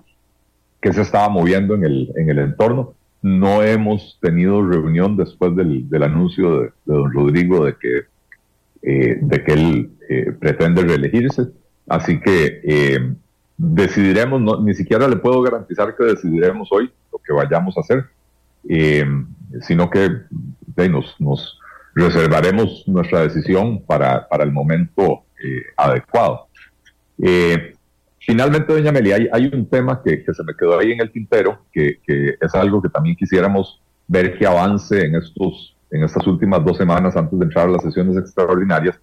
qué se estaba moviendo en el, en el entorno. No hemos tenido reunión después del, del anuncio de, don Rodrigo de que, eh, de que él pretende reelegirse. Así que eh, decidiremos, ni siquiera le puedo garantizar que decidiremos hoy lo que vayamos a hacer, eh, sino que nos, reservaremos nuestra decisión para, el momento eh, adecuado. finalmente, doña Meli, hay, un tema que, se me quedó ahí en el tintero, que, es algo que también quisiéramos ver que avance en, estos, en estas últimas dos semanas antes de entrar a las sesiones extraordinarias,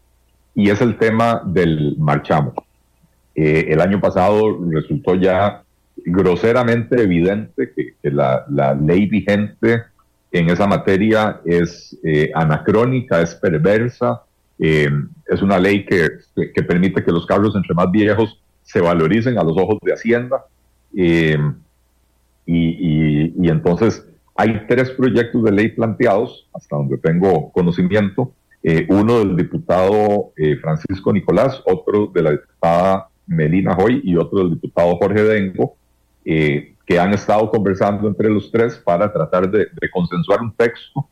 y es el tema del marchamo. Eh, el año pasado resultó ya groseramente evidente que, la, ley vigente en esa materia es eh, anacrónica, es perversa, eh, es una ley que, permite que los carros entre más viejos se valoricen a los ojos de Hacienda. y, entonces hay tres proyectos de ley planteados, hasta donde tengo conocimiento, uno del diputado Francisco Nicolás, otro de la diputada Melina Hoy y otro del diputado Jorge Dengo, eh, que han estado conversando entre los tres para tratar de, consensuar un texto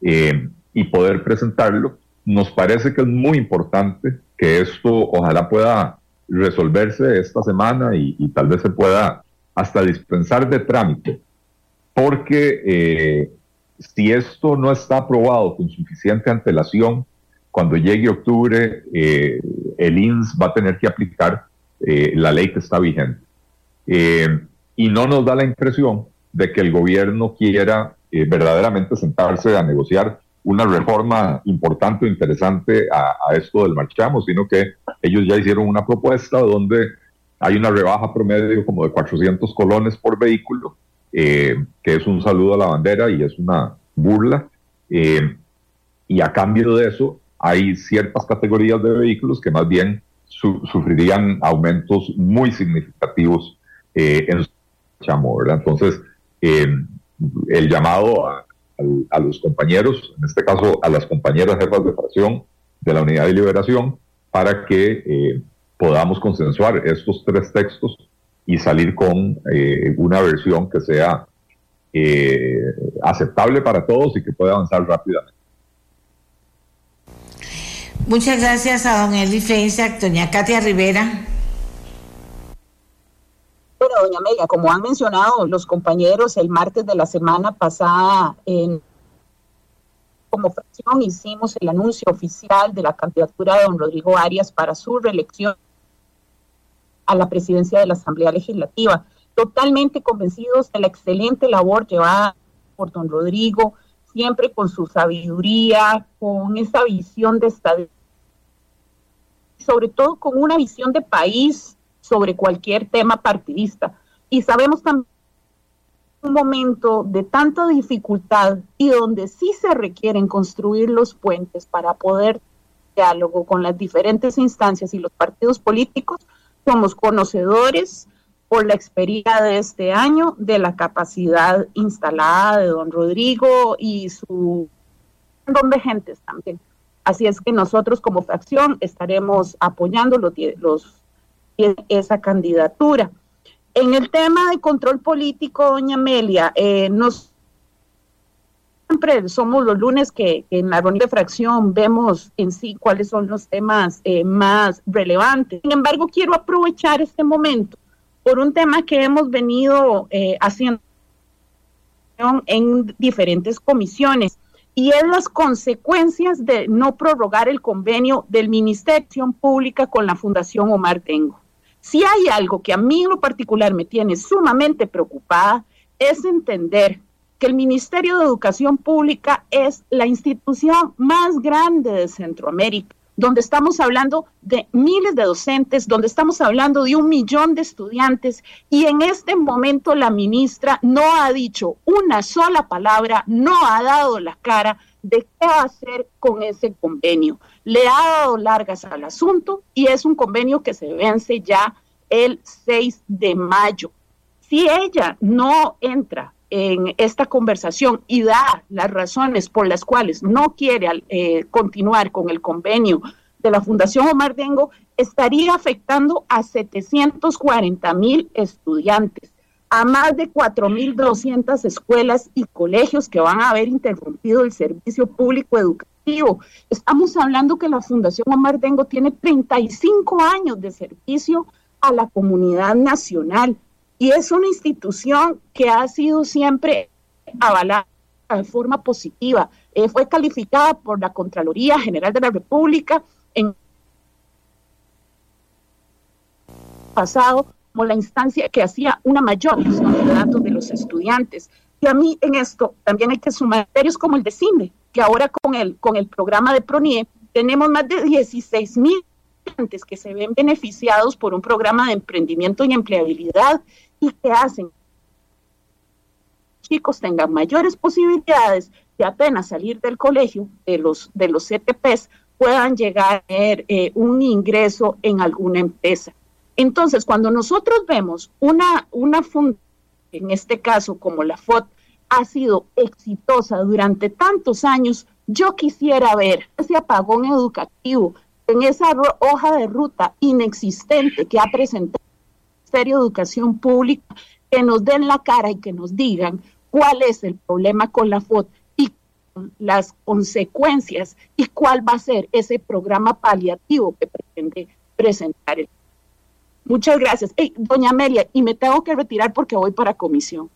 eh, y poder presentarlo. Nos parece que es muy importante que esto ojalá pueda resolverse esta semana y, tal vez se pueda hasta dispensar de trámite, porque eh, si esto no está aprobado con suficiente antelación, cuando llegue octubre, el INS va a tener que aplicar eh, la ley que está vigente. Eh, y no nos da la impresión de que el gobierno quiera eh, verdaderamente sentarse a negociar una reforma importante o interesante a, esto del marchamo, sino que ellos ya hicieron una propuesta donde hay una rebaja promedio como de 400 colones por vehículo, que es un saludo a la bandera y es una burla. y a cambio de eso, hay ciertas categorías de vehículos que más bien sufrirían aumentos muy significativos eh, en su chamo, ¿verdad? Entonces, eh, el llamado a, los compañeros, en este caso a las compañeras jefas de fracción de la Unidad de Liberación, para que eh, podamos consensuar estos tres textos y salir con una versión que sea aceptable para todos y que pueda avanzar rápidamente. Muchas gracias a don Eli Feinsack, doña Katia Rivera. Bueno, doña Amelia, como han mencionado los compañeros, el martes de la semana pasada, en, como fracción, hicimos el anuncio oficial de la candidatura de don Rodrigo Arias para su reelección a la presidencia de la Asamblea Legislativa. Totalmente convencidos de la excelente labor llevada por don Rodrigo, siempre con su sabiduría, con esa visión de estabilidad, sobre todo con una visión de país sobre cualquier tema partidista. Y sabemos también un momento de tanta dificultad y donde sí se requieren construir los puentes para poder diálogo con las diferentes instancias y los partidos políticos, Somos conocedores por la experiencia de este año de la capacidad instalada de don Rodrigo y su montón de gentes también. Así es que nosotros como fracción estaremos apoyando los, los, esa candidatura. En el tema de control político, doña Amelia, eh, nos siempre somos los lunes que, en la reunión de fracción vemos en sí cuáles son los temas eh, más relevantes. Sin embargo, quiero aprovechar este momento por un tema que hemos venido eh, haciendo en diferentes comisiones y es las consecuencias de no prorrogar el convenio del Ministerio Pública con la Fundación Omar Tengo. Si hay algo que a mí en lo particular me tiene sumamente preocupada, es entender que el Ministerio de Educación Pública es la institución más grande de Centroamérica donde estamos hablando de miles de docentes, donde estamos hablando de un millón de estudiantes y en este momento la ministra no ha dicho una sola palabra, no ha dado la cara de qué va a hacer con ese convenio. Le ha dado largas al asunto y es un convenio que se vence ya el 6 de mayo. Si ella no entra en esta conversación y da las razones por las cuales no quiere eh, continuar con el convenio de la Fundación Omar Dengo, estaría afectando a 740 mil estudiantes, a más de 4.200 escuelas y colegios que van a haber interrumpido el servicio público educativo. Estamos hablando que la Fundación Omar Dengo tiene 35 años de servicio a la comunidad nacional y es una institución que ha sido siempre avalada de forma positiva. Eh, fue calificada por la Contraloría General de la República en pasado como la instancia que hacía una mayor datos de los estudiantes. Y a mí en esto también hay que sumar criterios como el de CIME, que ahora con el, con el programa de PRONIE tenemos más de 16 mil que se ven beneficiados por un programa de emprendimiento y empleabilidad y que hacen chicos tengan mayores posibilidades de apenas salir del colegio, de los, de los CTPs, puedan llegar a tener eh, un ingreso en alguna empresa. Entonces, cuando nosotros vemos una, una fundación, en este caso como la FOT, ha sido exitosa durante tantos años, yo quisiera ver ese apagón educativo en esa hoja de ruta inexistente que ha presentado Ministerio de Educación Pública, que nos den la cara y que nos digan cuál es el problema con la FOT y las consecuencias y cuál va a ser ese programa paliativo que pretende presentar. El... Muchas gracias. doña Amelia, y me tengo que retirar porque voy para comisión.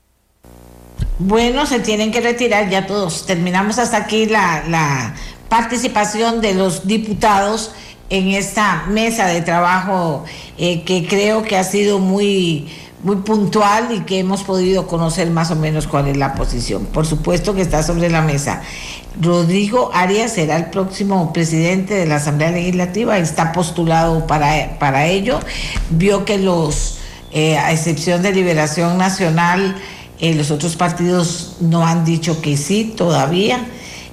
Bueno, se tienen que retirar ya todos. Terminamos hasta aquí la, la participación de los diputados en esta mesa de trabajo eh, que creo que ha sido muy, muy puntual y que hemos podido conocer más o menos cuál es la posición. Por supuesto que está sobre la mesa. Rodrigo Arias será el próximo presidente de la Asamblea Legislativa, está postulado para, para ello. Vio que los, eh, a excepción de Liberación Nacional, eh, los otros partidos no han dicho que sí todavía.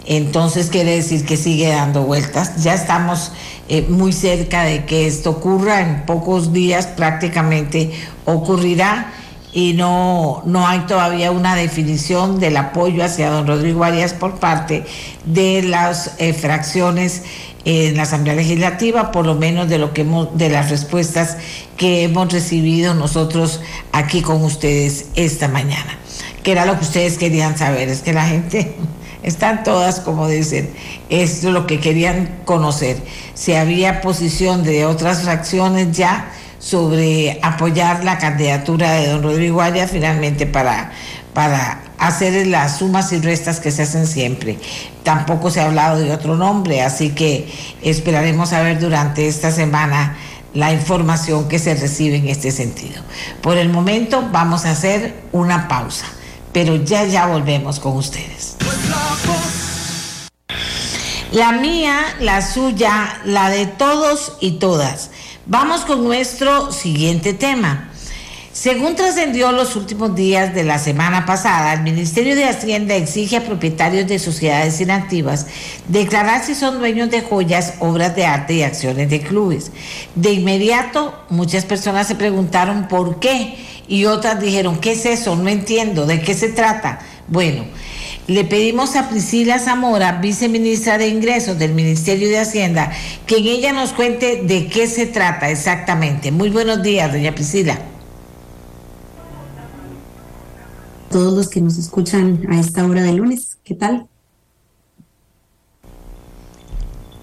Entonces quiere decir que sigue dando vueltas. Ya estamos eh, muy cerca de que esto ocurra, en pocos días prácticamente ocurrirá y no, no hay todavía una definición del apoyo hacia don Rodrigo Arias por parte de las eh, fracciones en la Asamblea Legislativa, por lo menos de lo que hemos, de las respuestas que hemos recibido nosotros aquí con ustedes esta mañana. Que era lo que ustedes querían saber, es que la gente están todas, como dicen, es lo que querían conocer. Si había posición de otras fracciones ya sobre apoyar la candidatura de don Rodrigo Arias finalmente para, para hacer las sumas y restas que se hacen siempre. Tampoco se ha hablado de otro nombre, así que esperaremos a ver durante esta semana la información que se recibe en este sentido. Por el momento vamos a hacer una pausa pero ya ya volvemos con ustedes. La mía, la suya, la de todos y todas. Vamos con nuestro siguiente tema. Según trascendió los últimos días de la semana pasada, el Ministerio de Hacienda exige a propietarios de sociedades inactivas declarar si son dueños de joyas, obras de arte y acciones de clubes. De inmediato, muchas personas se preguntaron por qué y otras dijeron, ¿qué es eso? No entiendo, ¿de qué se trata? Bueno, le pedimos a Priscila Zamora, viceministra de Ingresos del Ministerio de Hacienda, que en ella nos cuente de qué se trata exactamente. Muy buenos días, doña Priscila. todos los que nos escuchan a esta hora de lunes. ¿Qué tal?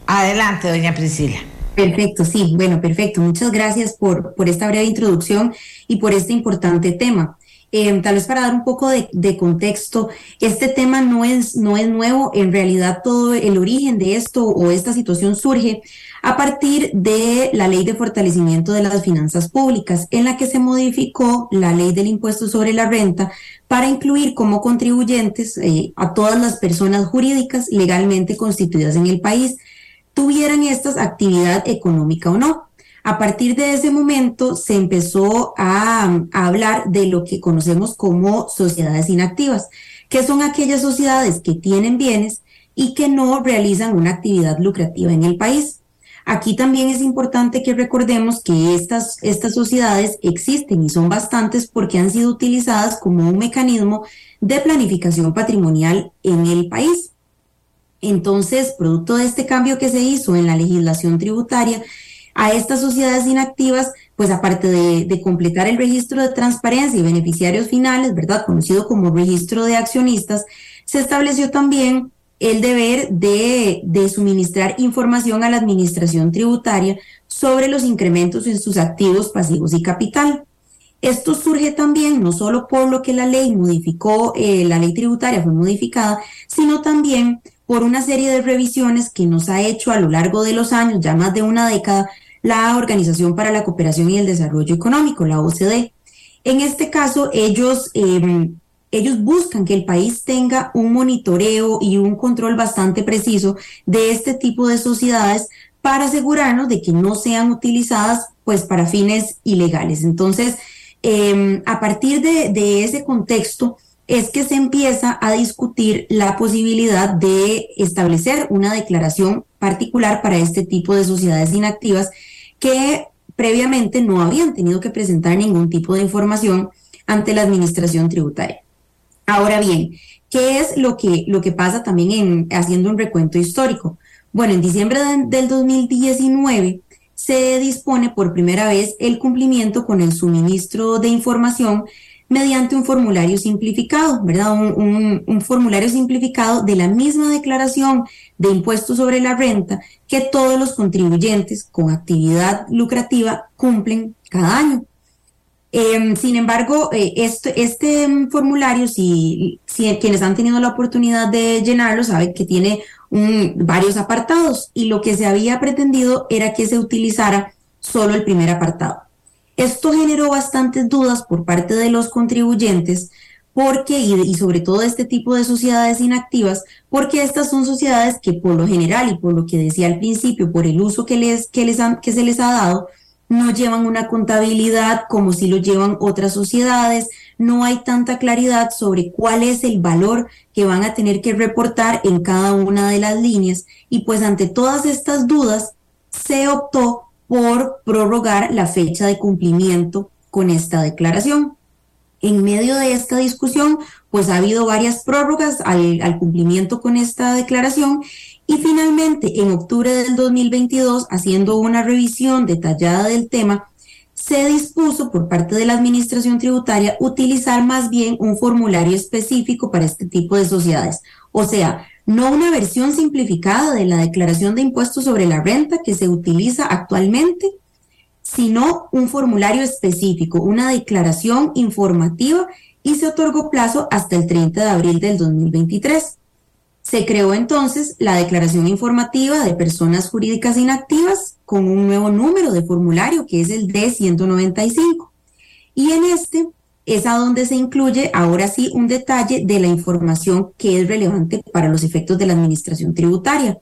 Adelante, doña Priscila. Perfecto, sí, bueno, perfecto. Muchas gracias por, por esta breve introducción y por este importante tema. Eh, tal vez para dar un poco de, de, contexto, este tema no es, no es nuevo, en realidad todo el origen de esto o esta situación surge a partir de la ley de fortalecimiento de las finanzas públicas, en la que se modificó la ley del impuesto sobre la renta para incluir como contribuyentes eh, a todas las personas jurídicas legalmente constituidas en el país, tuvieran estas actividad económica o no. A partir de ese momento se empezó a, a, hablar de lo que conocemos como sociedades inactivas, que son aquellas sociedades que tienen bienes y que no realizan una actividad lucrativa en el país. Aquí también es importante que recordemos que estas, estas sociedades existen y son bastantes porque han sido utilizadas como un mecanismo de planificación patrimonial en el país. Entonces, producto de este cambio que se hizo en la legislación tributaria, a estas sociedades inactivas, pues aparte de, completar el registro de transparencia y beneficiarios finales, ¿verdad? Conocido como registro de accionistas, se estableció también el deber de, de suministrar información a la administración tributaria sobre los incrementos en sus activos, pasivos y capital. Esto surge también no solo por lo que la ley modificó, eh, la ley tributaria fue modificada, sino también por una serie de revisiones que nos ha hecho a lo largo de los años, ya más de una década, la Organización para la Cooperación y el Desarrollo Económico, la OCDE. En este caso, ellos, eh, ellos buscan que el país tenga un monitoreo y un control bastante preciso de este tipo de sociedades para asegurarnos de que no sean utilizadas pues para fines ilegales. Entonces, eh, a partir de ese contexto, es que se empieza a discutir la posibilidad de establecer una declaración particular para este tipo de sociedades inactivas que previamente no habían tenido que presentar ningún tipo de información ante la administración tributaria. Ahora bien, ¿qué es lo que, lo que pasa también en haciendo un recuento histórico? Bueno, en diciembre de, del 2019 se dispone por primera vez el cumplimiento con el suministro de información mediante un formulario simplificado, ¿verdad? Un, formulario simplificado de la misma declaración de impuestos sobre la renta que todos los contribuyentes con actividad lucrativa cumplen cada año. Eh, sin embargo, eh, este, este formulario, si, quienes han tenido la oportunidad de llenarlo, saben que tiene varios apartados y lo que se había pretendido era que se utilizara solo el primer apartado. Esto generó bastantes dudas por parte de los contribuyentes porque, y, sobre todo este tipo de sociedades inactivas, porque estas son sociedades que por lo general y por lo que decía al principio, por el uso que, les, que, les han, que se les ha dado, no llevan una contabilidad como si lo llevan otras sociedades, no hay tanta claridad sobre cuál es el valor que van a tener que reportar en cada una de las líneas. Y pues ante todas estas dudas se optó por prorrogar la fecha de cumplimiento con esta declaración. En medio de esta discusión, pues ha habido varias prórrogas al, al, cumplimiento con esta declaración y finalmente en octubre del 2022, haciendo una revisión detallada del tema, se dispuso por parte de la Administración Tributaria utilizar más bien un formulario específico para este tipo de sociedades. O sea, no una versión simplificada de la declaración de impuestos sobre la renta que se utiliza actualmente, sino un formulario específico, una declaración informativa y se otorgó plazo hasta el 30 de abril del 2023. Se creó entonces la declaración informativa de personas jurídicas inactivas con un nuevo número de formulario que es el D195. Y en este es a donde se incluye ahora sí un detalle de la información que es relevante para los efectos de la administración tributaria.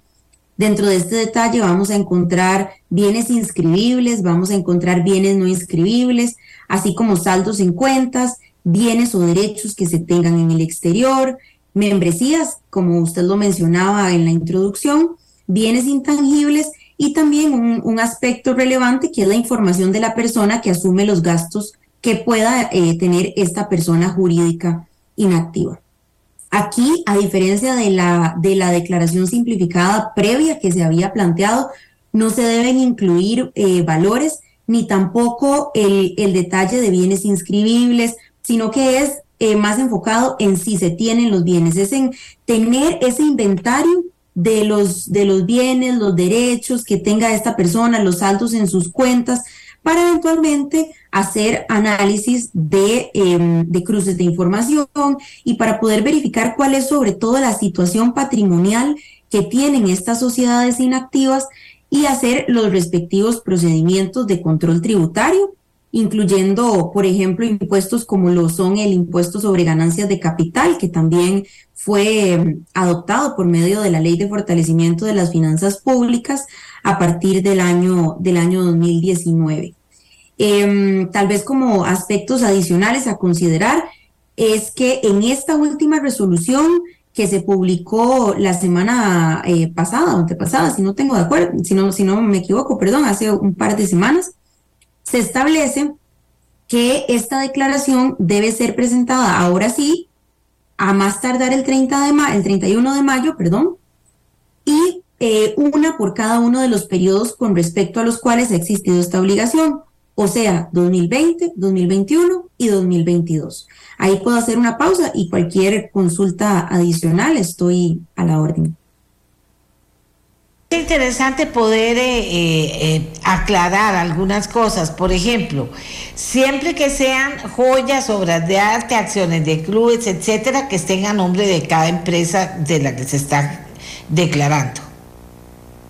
Dentro de este detalle vamos a encontrar bienes inscribibles, vamos a encontrar bienes no inscribibles, así como saldos en cuentas, bienes o derechos que se tengan en el exterior, membresías, como usted lo mencionaba en la introducción, bienes intangibles y también un, aspecto relevante que es la información de la persona que asume los gastos que pueda eh, tener esta persona jurídica inactiva. Aquí, a diferencia de la, de la declaración simplificada previa que se había planteado, no se deben incluir eh, valores ni tampoco el, el, detalle de bienes inscribibles, sino que es eh, más enfocado en si se tienen los bienes, es en tener ese inventario de los, de los bienes, los derechos que tenga esta persona, los saldos en sus cuentas, para eventualmente hacer análisis de, em, de, cruces de información y para poder verificar cuál es sobre todo la situación patrimonial que tienen estas sociedades inactivas y hacer los respectivos procedimientos de control tributario incluyendo, por ejemplo, impuestos como lo son el impuesto sobre ganancias de capital, que también fue em, adoptado por medio de la Ley de Fortalecimiento de las Finanzas Públicas a partir del año, del año 2019. Em, tal vez como aspectos adicionales a considerar es que en esta última resolución que se publicó la semana eh, pasada antepasada, si no tengo de acuerdo, si no, si no me equivoco, perdón, hace un par de semanas, se establece que esta declaración debe ser presentada ahora sí, a más tardar el, 30 de ma el 31 de mayo, perdón, y eh, una por cada uno de los periodos con respecto a los cuales ha existido esta obligación, o sea, 2020, 2021 y 2022. Ahí puedo hacer una pausa y cualquier consulta adicional estoy a la orden. Es interesante poder eh, eh, eh, aclarar algunas cosas. Por ejemplo, siempre que sean joyas, obras de arte, acciones de clubes, etcétera, que estén a nombre de cada empresa de la que se está declarando.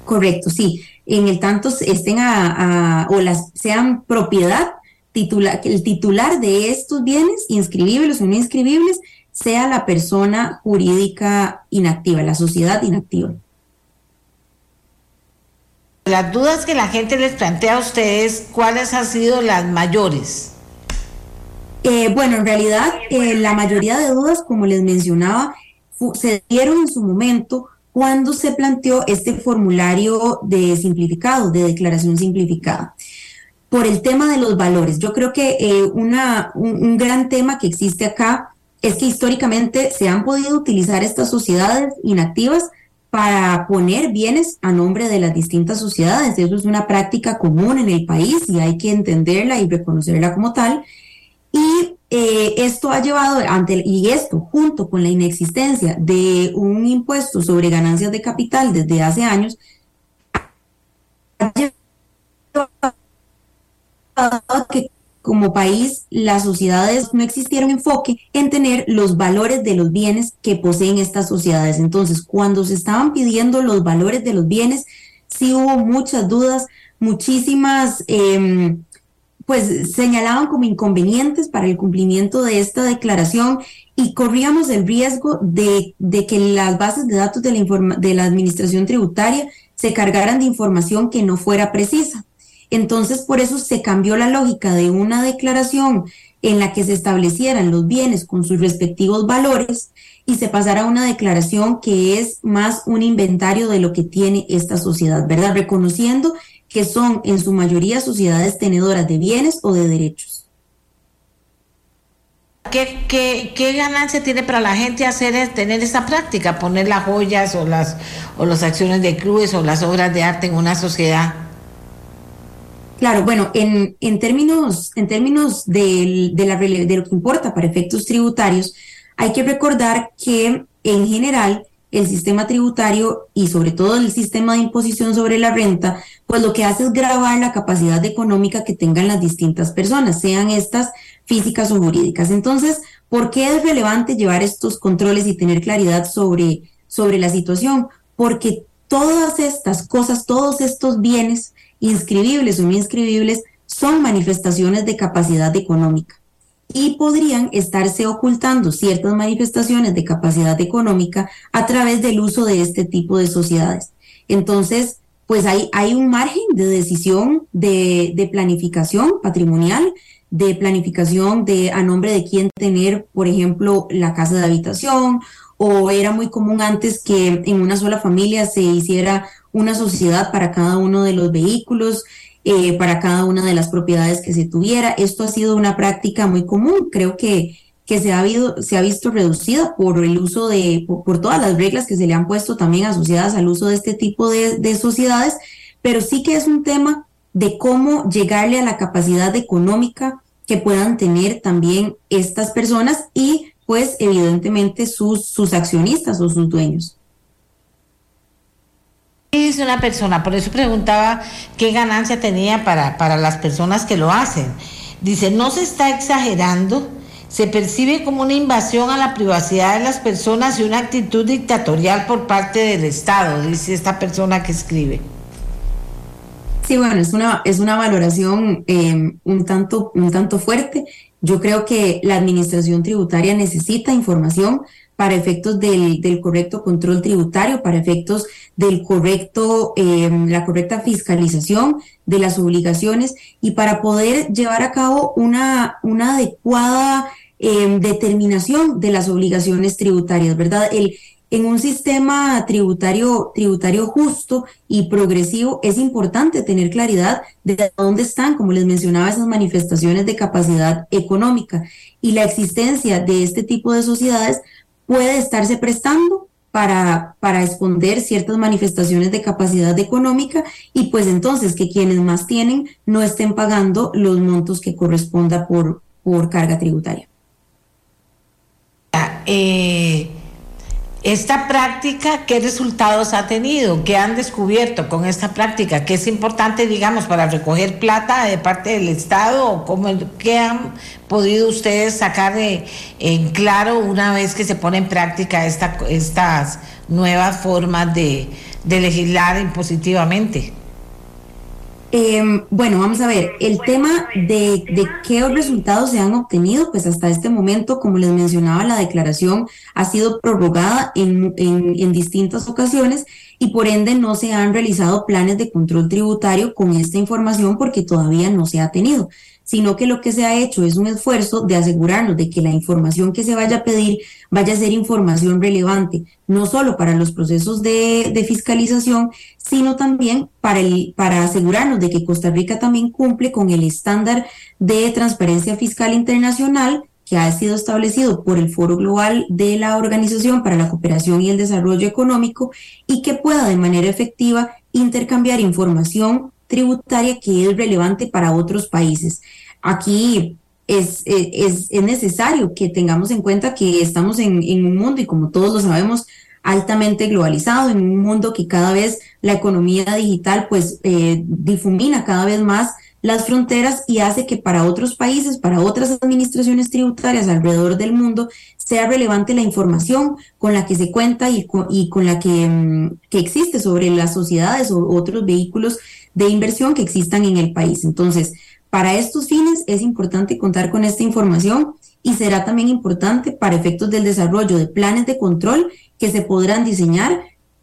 Correcto, sí. En el tanto estén a, o las sean propiedad titular, el titular de estos bienes, inscribibles o no inscribibles, sea la persona jurídica inactiva, la sociedad inactiva. Las dudas que la gente les plantea a ustedes, ¿cuáles han sido las mayores? Eh, bueno, en realidad eh, la mayoría de dudas, como les mencionaba, se dieron en su momento cuando se planteó este formulario de simplificado, de declaración simplificada. Por el tema de los valores, yo creo que eh, una, un gran tema que existe acá es que históricamente se han podido utilizar estas sociedades inactivas para poner bienes a nombre de las distintas sociedades. Eso es una práctica común en el país y hay que entenderla y reconocerla como tal. Y eh, esto ha llevado, ante, y esto junto con la inexistencia de un impuesto sobre ganancias de capital desde hace años, ha llevado a que como país, las sociedades no existieron enfoque en tener los valores de los bienes que poseen estas sociedades. Entonces, cuando se estaban pidiendo los valores de los bienes, sí hubo muchas dudas, muchísimas, em, pues señalaban como inconvenientes para el cumplimiento de esta declaración y corríamos el riesgo de, de que las bases de datos de la, de la administración tributaria se cargaran de información que no fuera precisa. Entonces, por eso se cambió la lógica de una declaración en la que se establecieran los bienes con sus respectivos valores y se pasara a una declaración que es más un inventario de lo que tiene esta sociedad, ¿verdad? Reconociendo que son en su mayoría sociedades tenedoras de bienes o de derechos. ¿Qué, qué, ganancia tiene para la gente hacer tener esa práctica, poner las joyas o las, o las acciones de clubes o las obras de arte en una sociedad? Claro, bueno, en, en términos, en términos de, la, de lo que importa para efectos tributarios, hay que recordar que en general el sistema tributario y sobre todo el sistema de imposición sobre la renta, pues lo que hace es grabar la capacidad económica que tengan las distintas personas, sean estas físicas o jurídicas. Entonces, ¿por qué es relevante llevar estos controles y tener claridad sobre, sobre la situación? Porque todas estas cosas, todos estos bienes inscribibles o no inscribibles, son manifestaciones de capacidad económica y podrían estarse ocultando ciertas manifestaciones de capacidad económica a través del uso de este tipo de sociedades. Entonces, pues hay, hay un margen de decisión de, de planificación patrimonial, de planificación de a nombre de quién tener, por ejemplo, la casa de habitación, o era muy común antes que en una sola familia se hiciera una sociedad para cada uno de los vehículos, eh, para cada una de las propiedades que se tuviera. Esto ha sido una práctica muy común. Creo que que se ha, habido, se ha visto reducida por el uso de, por, todas las reglas que se le han puesto también asociadas al uso de este tipo de, de sociedades, pero sí que es un tema de cómo llegarle a la capacidad económica que puedan tener también estas personas y pues evidentemente sus, sus accionistas o sus dueños. Dice una persona, por eso preguntaba qué ganancia tenía para, para las personas que lo hacen. Dice, no se está exagerando se percibe como una invasión a la privacidad de las personas y una actitud dictatorial por parte del Estado, dice esta persona que escribe. Sí, bueno, es una, es una valoración em, un, tanto, un tanto fuerte. Yo creo que la administración tributaria necesita información para efectos del, del correcto control tributario, para efectos del correcto, em, la correcta fiscalización de las obligaciones y para poder llevar a cabo una, una adecuada em, determinación de las obligaciones tributarias, ¿verdad? El, en un sistema tributario, tributario justo y progresivo es importante tener claridad de dónde están, como les mencionaba, esas manifestaciones de capacidad económica. Y la existencia de este tipo de sociedades puede estarse prestando para, para esconder ciertas manifestaciones de capacidad económica y pues entonces que quienes más tienen no estén pagando los montos que corresponda por, por carga tributaria. Eh, esta práctica, ¿qué resultados ha tenido? ¿Qué han descubierto con esta práctica? ¿Qué es importante, digamos, para recoger plata de parte del Estado? ¿Cómo, ¿Qué han podido ustedes sacar de, en claro una vez que se pone en práctica esta, estas nuevas formas de, de legislar impositivamente? Eh, bueno, vamos a ver, el tema de, de, qué resultados se han obtenido, pues hasta este momento, como les mencionaba, la declaración ha sido prorrogada en, en, en distintas ocasiones y por ende no se han realizado planes de control tributario con esta información porque todavía no se ha tenido sino que lo que se ha hecho es un esfuerzo de asegurarnos de que la información que se vaya a pedir vaya a ser información relevante, no solo para los procesos de, de fiscalización, sino también para, el, para asegurarnos de que Costa Rica también cumple con el estándar de transparencia fiscal internacional que ha sido establecido por el Foro Global de la Organización para la Cooperación y el Desarrollo Económico y que pueda de manera efectiva intercambiar información tributaria que es relevante para otros países. Aquí es, es, es necesario que tengamos en cuenta que estamos en, en, un mundo, y como todos lo sabemos, altamente globalizado, en un mundo que cada vez la economía digital pues eh, difumina cada vez más las fronteras y hace que para otros países, para otras administraciones tributarias alrededor del mundo, sea relevante la información con la que se cuenta y con, y con la que, mm, que existe sobre las sociedades o otros vehículos de inversión que existan en el país. Entonces, para estos fines es importante contar con esta información y será también importante para efectos del desarrollo de planes de control que se podrán diseñar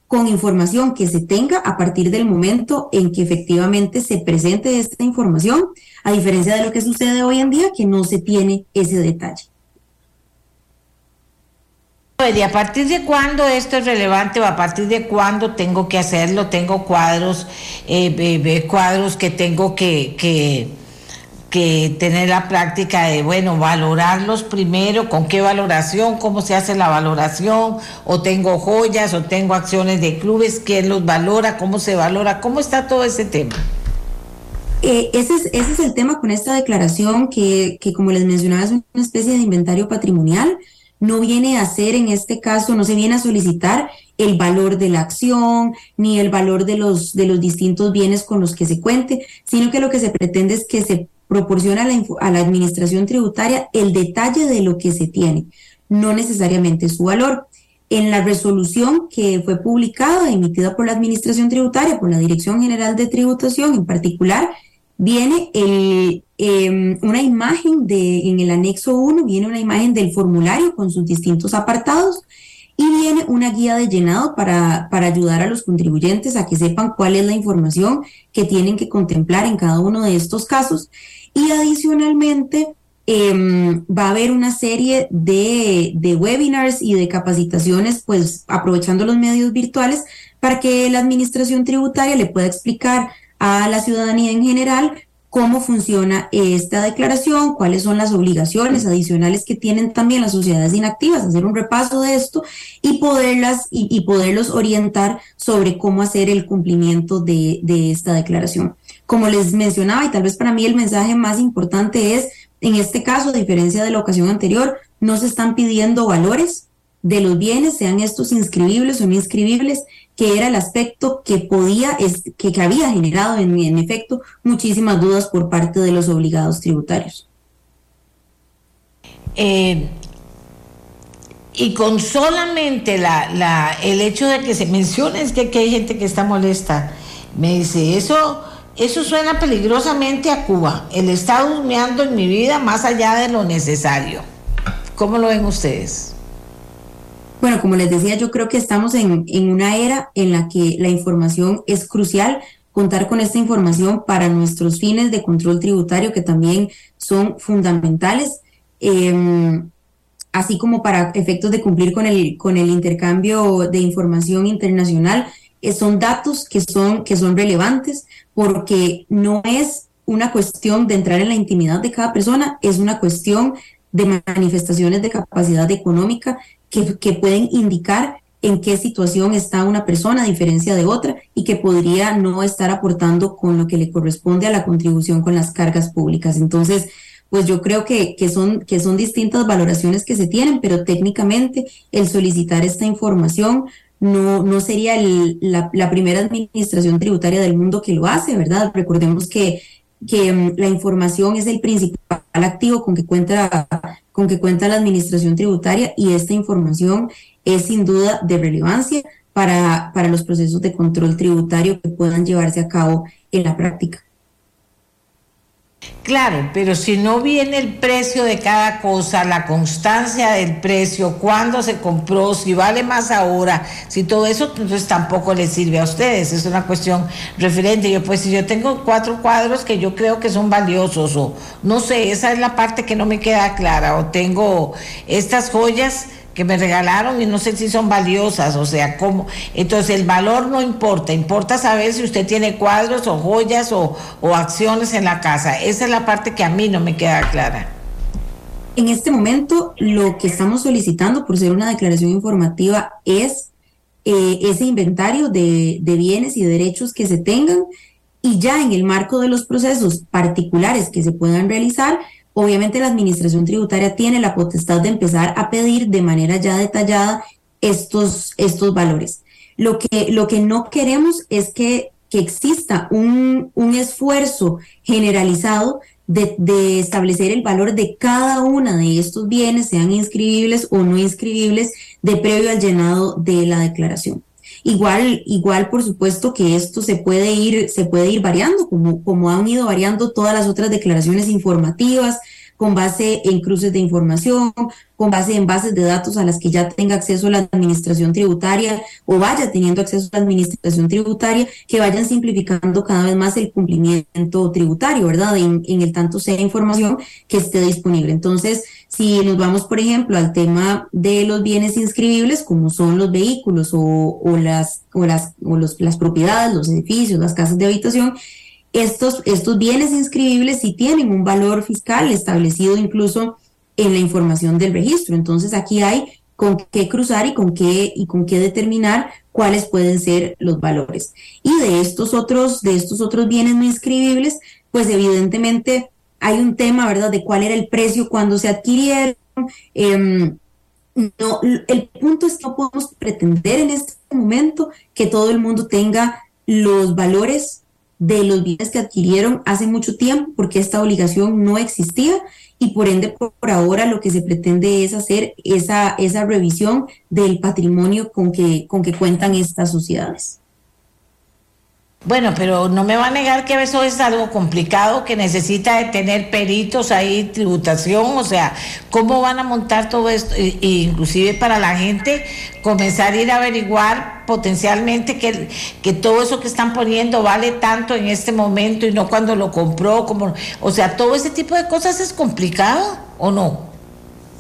con información que se tenga a partir del momento en que efectivamente se presente esta información, a diferencia de lo que sucede hoy en día, que no se tiene ese detalle. ¿Y a partir de cuándo esto es relevante o a partir de cuándo tengo que hacerlo? Tengo cuadros, eh, cuadros que tengo que, que, que, tener la práctica de, bueno, valorarlos primero, con qué valoración, cómo se hace la valoración, o tengo joyas, o tengo acciones de clubes, quién los valora, cómo se valora, cómo está todo ese tema. Eh, ese, es, ese es el tema con esta declaración que, que, como les mencionaba, es una especie de inventario patrimonial no viene a ser en este caso, no se viene a solicitar el valor de la acción ni el valor de los, de los distintos bienes con los que se cuente, sino que lo que se pretende es que se proporciona a la, a la administración tributaria el detalle de lo que se tiene, no necesariamente su valor. En la resolución que fue publicada, emitida por la Administración Tributaria, por la Dirección General de Tributación en particular, viene eh, una imagen de, en el anexo 1, viene una imagen del formulario con sus distintos apartados y viene una guía de llenado para, para ayudar a los contribuyentes a que sepan cuál es la información que tienen que contemplar en cada uno de estos casos. Y adicionalmente, em, va a haber una serie de, de, webinars y de capacitaciones, pues aprovechando los medios virtuales, para que la administración tributaria le pueda explicar a la ciudadanía en general cómo funciona esta declaración, cuáles son las obligaciones adicionales que tienen también las sociedades inactivas, hacer un repaso de esto y poderlas y, poderlos orientar sobre cómo hacer el cumplimiento de, de esta declaración. Como les mencionaba, y tal vez para mí el mensaje más importante es, en este caso, a diferencia de la ocasión anterior, no se están pidiendo valores de los bienes, sean estos inscribibles o no inscribibles, que era el aspecto que podía, que, había generado en, en efecto muchísimas dudas por parte de los obligados tributarios. Eh, y con solamente la, la, el hecho de que se mencione es que, que, hay gente que está molesta, me dice, eso, eso suena peligrosamente a Cuba. El está humeando en mi vida más allá de lo necesario. ¿Cómo lo ven ustedes? Bueno, como les decía, yo creo que estamos en, una era en la que la información es crucial, contar con esta información para nuestros fines de control tributario que también son fundamentales, em, así como para efectos de cumplir con el, con el intercambio de información internacional. Eh, son datos que son, que son relevantes porque no es una cuestión de entrar en la intimidad de cada persona, es una cuestión de manifestaciones de capacidad económica que, pueden indicar en qué situación está una persona a diferencia de otra y que podría no estar aportando con lo que le corresponde a la contribución con las cargas públicas. Entonces, pues yo creo que, que, son, que son distintas valoraciones que se tienen, pero técnicamente el solicitar esta información no, no sería la, la, primera administración tributaria del mundo que lo hace, ¿verdad? Recordemos que que mm, la información es el principal activo con que cuenta con que cuenta la administración tributaria y esta información es sin duda de relevancia para, para los procesos de control tributario que puedan llevarse a cabo en la práctica. Claro, pero si no viene el precio de cada cosa, la constancia del precio, cuándo se compró, si vale más ahora, si todo eso, entonces tampoco le sirve a ustedes. Es una cuestión referente. Yo pues si yo tengo cuatro cuadros que yo creo que son valiosos o no sé, esa es la parte que no me queda clara o tengo estas joyas que me regalaron y no sé si son valiosas, o sea, cómo. Entonces el valor no importa, importa saber si usted tiene cuadros o joyas o, acciones en la casa. Esa es la parte que a mí no me queda clara. En este momento, lo que estamos solicitando por ser una declaración informativa es eh, ese inventario de, de bienes y derechos que se tengan y ya en el marco de los procesos particulares que se puedan realizar, obviamente la administración tributaria tiene la potestad de empezar a pedir de manera ya detallada estos, estos valores. Lo que, lo que no queremos es que, que exista un, un, esfuerzo generalizado de, de, establecer el valor de cada una de estos bienes, sean inscribibles o no inscribibles, de previo al llenado de la declaración. Igual, igual, por supuesto que esto se puede ir, se puede ir variando, como, como han ido variando todas las otras declaraciones informativas, con base en cruces de información, con base en bases de datos a las que ya tenga acceso la administración tributaria o vaya teniendo acceso a la administración tributaria, que vayan simplificando cada vez más el cumplimiento tributario, ¿verdad? En, el tanto sea información que esté disponible. Entonces, si nos vamos, por ejemplo, al tema de los bienes inscribibles, como son los vehículos o, las, o, las, o los, las propiedades, los edificios, las casas de habitación, estos, estos bienes inscribibles sí tienen un valor fiscal establecido incluso en la información del registro. Entonces aquí hay con qué cruzar y con qué y con qué determinar cuáles pueden ser los valores. Y de estos otros de estos otros bienes no inscribibles, pues evidentemente hay un tema, ¿verdad? De cuál era el precio cuando se adquirieron. Em, no, el punto es que no podemos pretender en este momento que todo el mundo tenga los valores de los bienes que adquirieron hace mucho tiempo, porque esta obligación no existía y por ende por, ahora lo que se pretende es hacer esa, esa revisión del patrimonio con que, con que cuentan estas sociedades. Bueno, pero no me va a negar que eso es algo complicado, que necesita de tener peritos ahí, tributación, o sea, ¿cómo van a montar todo esto? E, inclusive para la gente comenzar a ir a averiguar potencialmente que, que todo eso que están poniendo vale tanto en este momento y no cuando lo compró, como, o sea, todo ese tipo de cosas es complicado o no?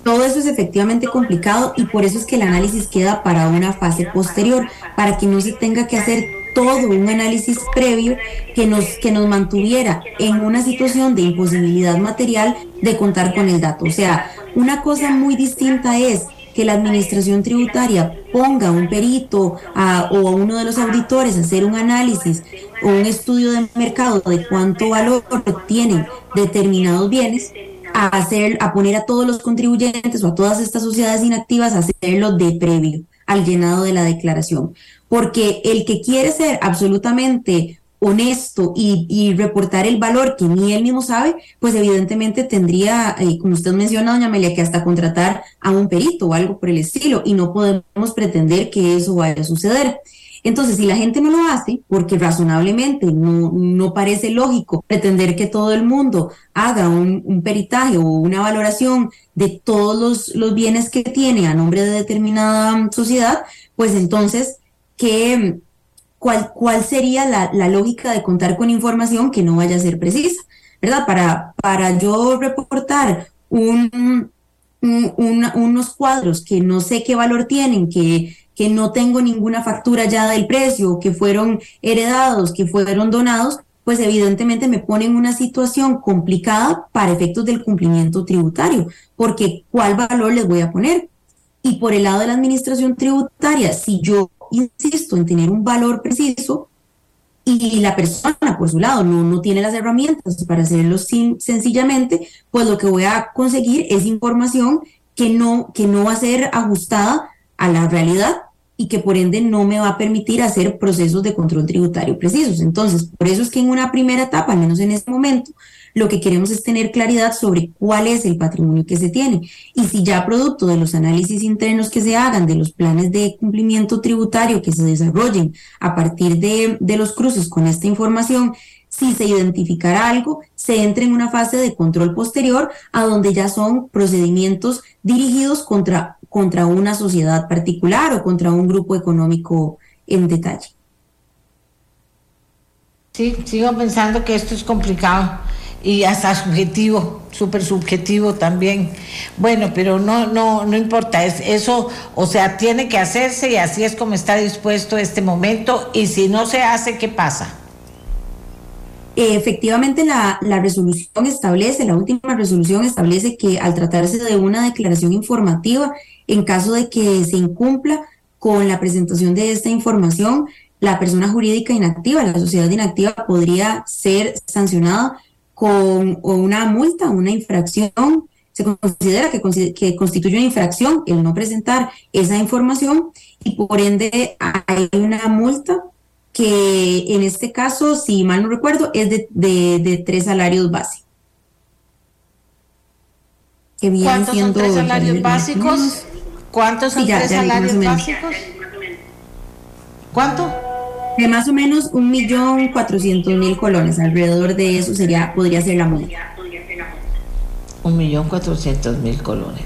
Todo eso es efectivamente complicado y por eso es que el análisis queda para una fase posterior, para que no se tenga que hacer todo un análisis previo que nos, que nos mantuviera en una situación de imposibilidad material de contar con el dato. O sea, una cosa muy distinta es que la administración tributaria ponga un perito a, o a uno de los auditores a hacer un análisis o un estudio de mercado de cuánto valor tienen determinados bienes a hacer a poner a todos los contribuyentes o a todas estas sociedades inactivas a hacerlo de previo al llenado de la declaración porque el que quiere ser absolutamente honesto y, reportar el valor que ni él mismo sabe, pues evidentemente tendría, eh, como usted menciona, doña Amelia, que hasta contratar a un perito o algo por el estilo, y no podemos pretender que eso vaya a suceder. Entonces, si la gente no lo hace, porque razonablemente no, no parece lógico pretender que todo el mundo haga un, un peritaje o una valoración de todos los, los bienes que tiene a nombre de determinada sociedad, pues entonces que, cuál, cuál sería la, la, lógica de contar con información que no vaya a ser precisa, ¿verdad? Para, para yo reportar un, unos cuadros que no sé qué valor tienen, que, que no tengo ninguna factura ya del precio, que fueron heredados, que fueron donados, pues evidentemente me pone en una situación complicada para efectos del cumplimiento tributario, porque ¿cuál valor les voy a poner? Y por el lado de la administración tributaria, si yo insisto en tener un valor preciso y la persona por su lado no, no tiene las herramientas para hacerlo sin, sencillamente, pues lo que voy a conseguir es información que no, que no va a ser ajustada a la realidad y que por ende no me va a permitir hacer procesos de control tributario precisos. Entonces, por eso es que en una primera etapa, al menos en este momento, lo que queremos es tener claridad sobre cuál es el patrimonio que se tiene. Y si ya producto de los análisis internos que se hagan, de los planes de cumplimiento tributario que se desarrollen a partir de, de los cruces con esta información, si se identificará algo, se entra en una fase de control posterior a donde ya son procedimientos dirigidos contra, contra una sociedad particular o contra un grupo económico en detalle. Sí, sigo pensando que esto es complicado y hasta subjetivo, súper subjetivo también. Bueno, pero no, no, no importa, es eso, o sea, tiene que hacerse y así es como está dispuesto este momento y si no se hace, ¿qué pasa? Efectivamente, la, la, resolución establece, la última resolución establece que al tratarse de una declaración informativa, en caso de que se incumpla con la presentación de esta información, la persona jurídica inactiva, la sociedad inactiva, podría ser sancionada con una multa, una infracción, se considera que, que, constituye una infracción el no presentar esa información y por ende hay una multa que en este caso, si mal no recuerdo, es de, de, tres salarios básicos. ¿Cuántos son tres salarios básicos? ¿Cuántos son tres salarios básicos? ¿Cuánto? de más o menos un millón cuatrocientos mil colones. Alrededor de eso sería, podría ser la multa. Un millón cuatrocientos mil colones.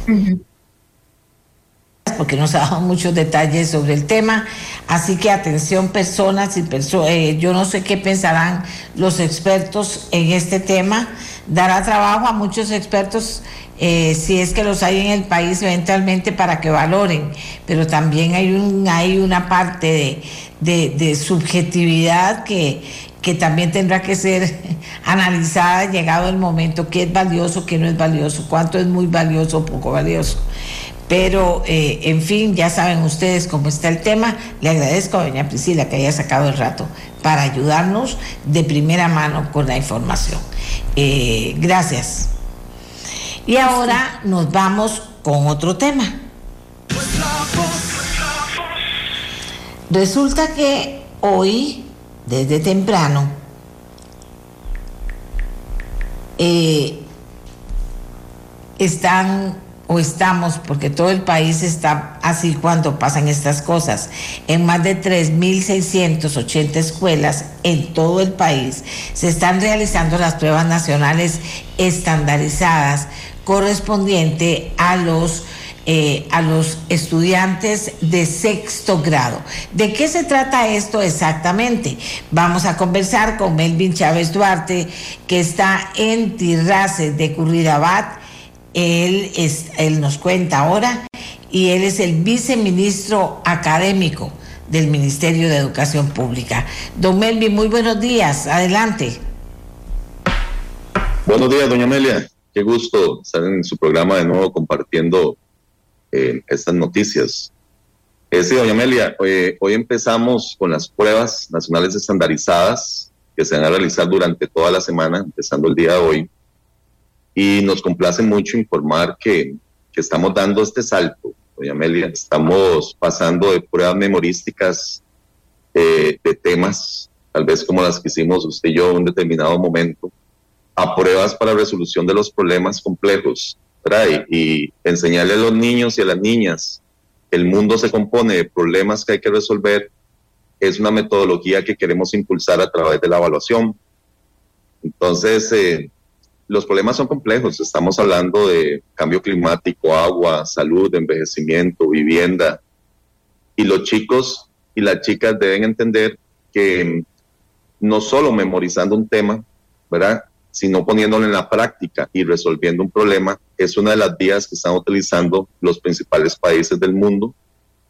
Porque nos ha dado muchos detalles sobre el tema. Así que atención personas y personas, eh, yo no sé qué pensarán los expertos en este tema. Dará trabajo a muchos expertos eh, si es que los hay en el país eventualmente para que valoren, pero también hay, un, una parte de, subjetividad que también tendrá que ser analizada llegado el momento, qué es valioso, qué no es valioso, cuánto es muy valioso o poco valioso. Pero, eh, en fin, ya saben ustedes cómo está el tema. Le agradezco a doña Priscila que haya sacado el rato para ayudarnos de primera mano con la información. Eh, gracias. Y ahora nos vamos con otro tema. Resulta que hoy, desde temprano, eh, están o estamos, porque todo el país está así cuando pasan estas cosas, en más de 3.680 escuelas en todo el país se están realizando las pruebas nacionales estandarizadas correspondiente a los eh, a los estudiantes de sexto grado. ¿De qué se trata esto exactamente? Vamos a conversar con Melvin Chávez Duarte, que está en Tirrace de Curridabat. Él, es, él nos cuenta ahora y él es el viceministro académico del Ministerio de Educación Pública. Don Melvin, muy buenos días. Adelante. Buenos días, doña Amelia. Qué gusto estar en su programa de nuevo compartiendo eh, estas noticias. Eh, sí, doña Amelia, hoy empezamos con las pruebas nacionales estandarizadas que se van a realizar durante toda la semana, empezando el día de hoy. Y nos complace mucho informar que, que estamos dando este salto, doña Amelia. Estamos pasando de pruebas memorísticas eh, de temas, tal vez como las que hicimos usted y yo en un determinado momento, a pruebas para resolución de los problemas complejos y enseñarle a los niños y a las niñas que el mundo se compone de problemas que hay que resolver es una metodología que queremos impulsar a través de la evaluación. Entonces, eh, los problemas son complejos. Estamos hablando de cambio climático, agua, salud, envejecimiento, vivienda. Y los chicos y las chicas deben entender que no solo memorizando un tema, ¿verdad? sino poniéndolo en la práctica y resolviendo un problema, es una de las vías que están utilizando los principales países del mundo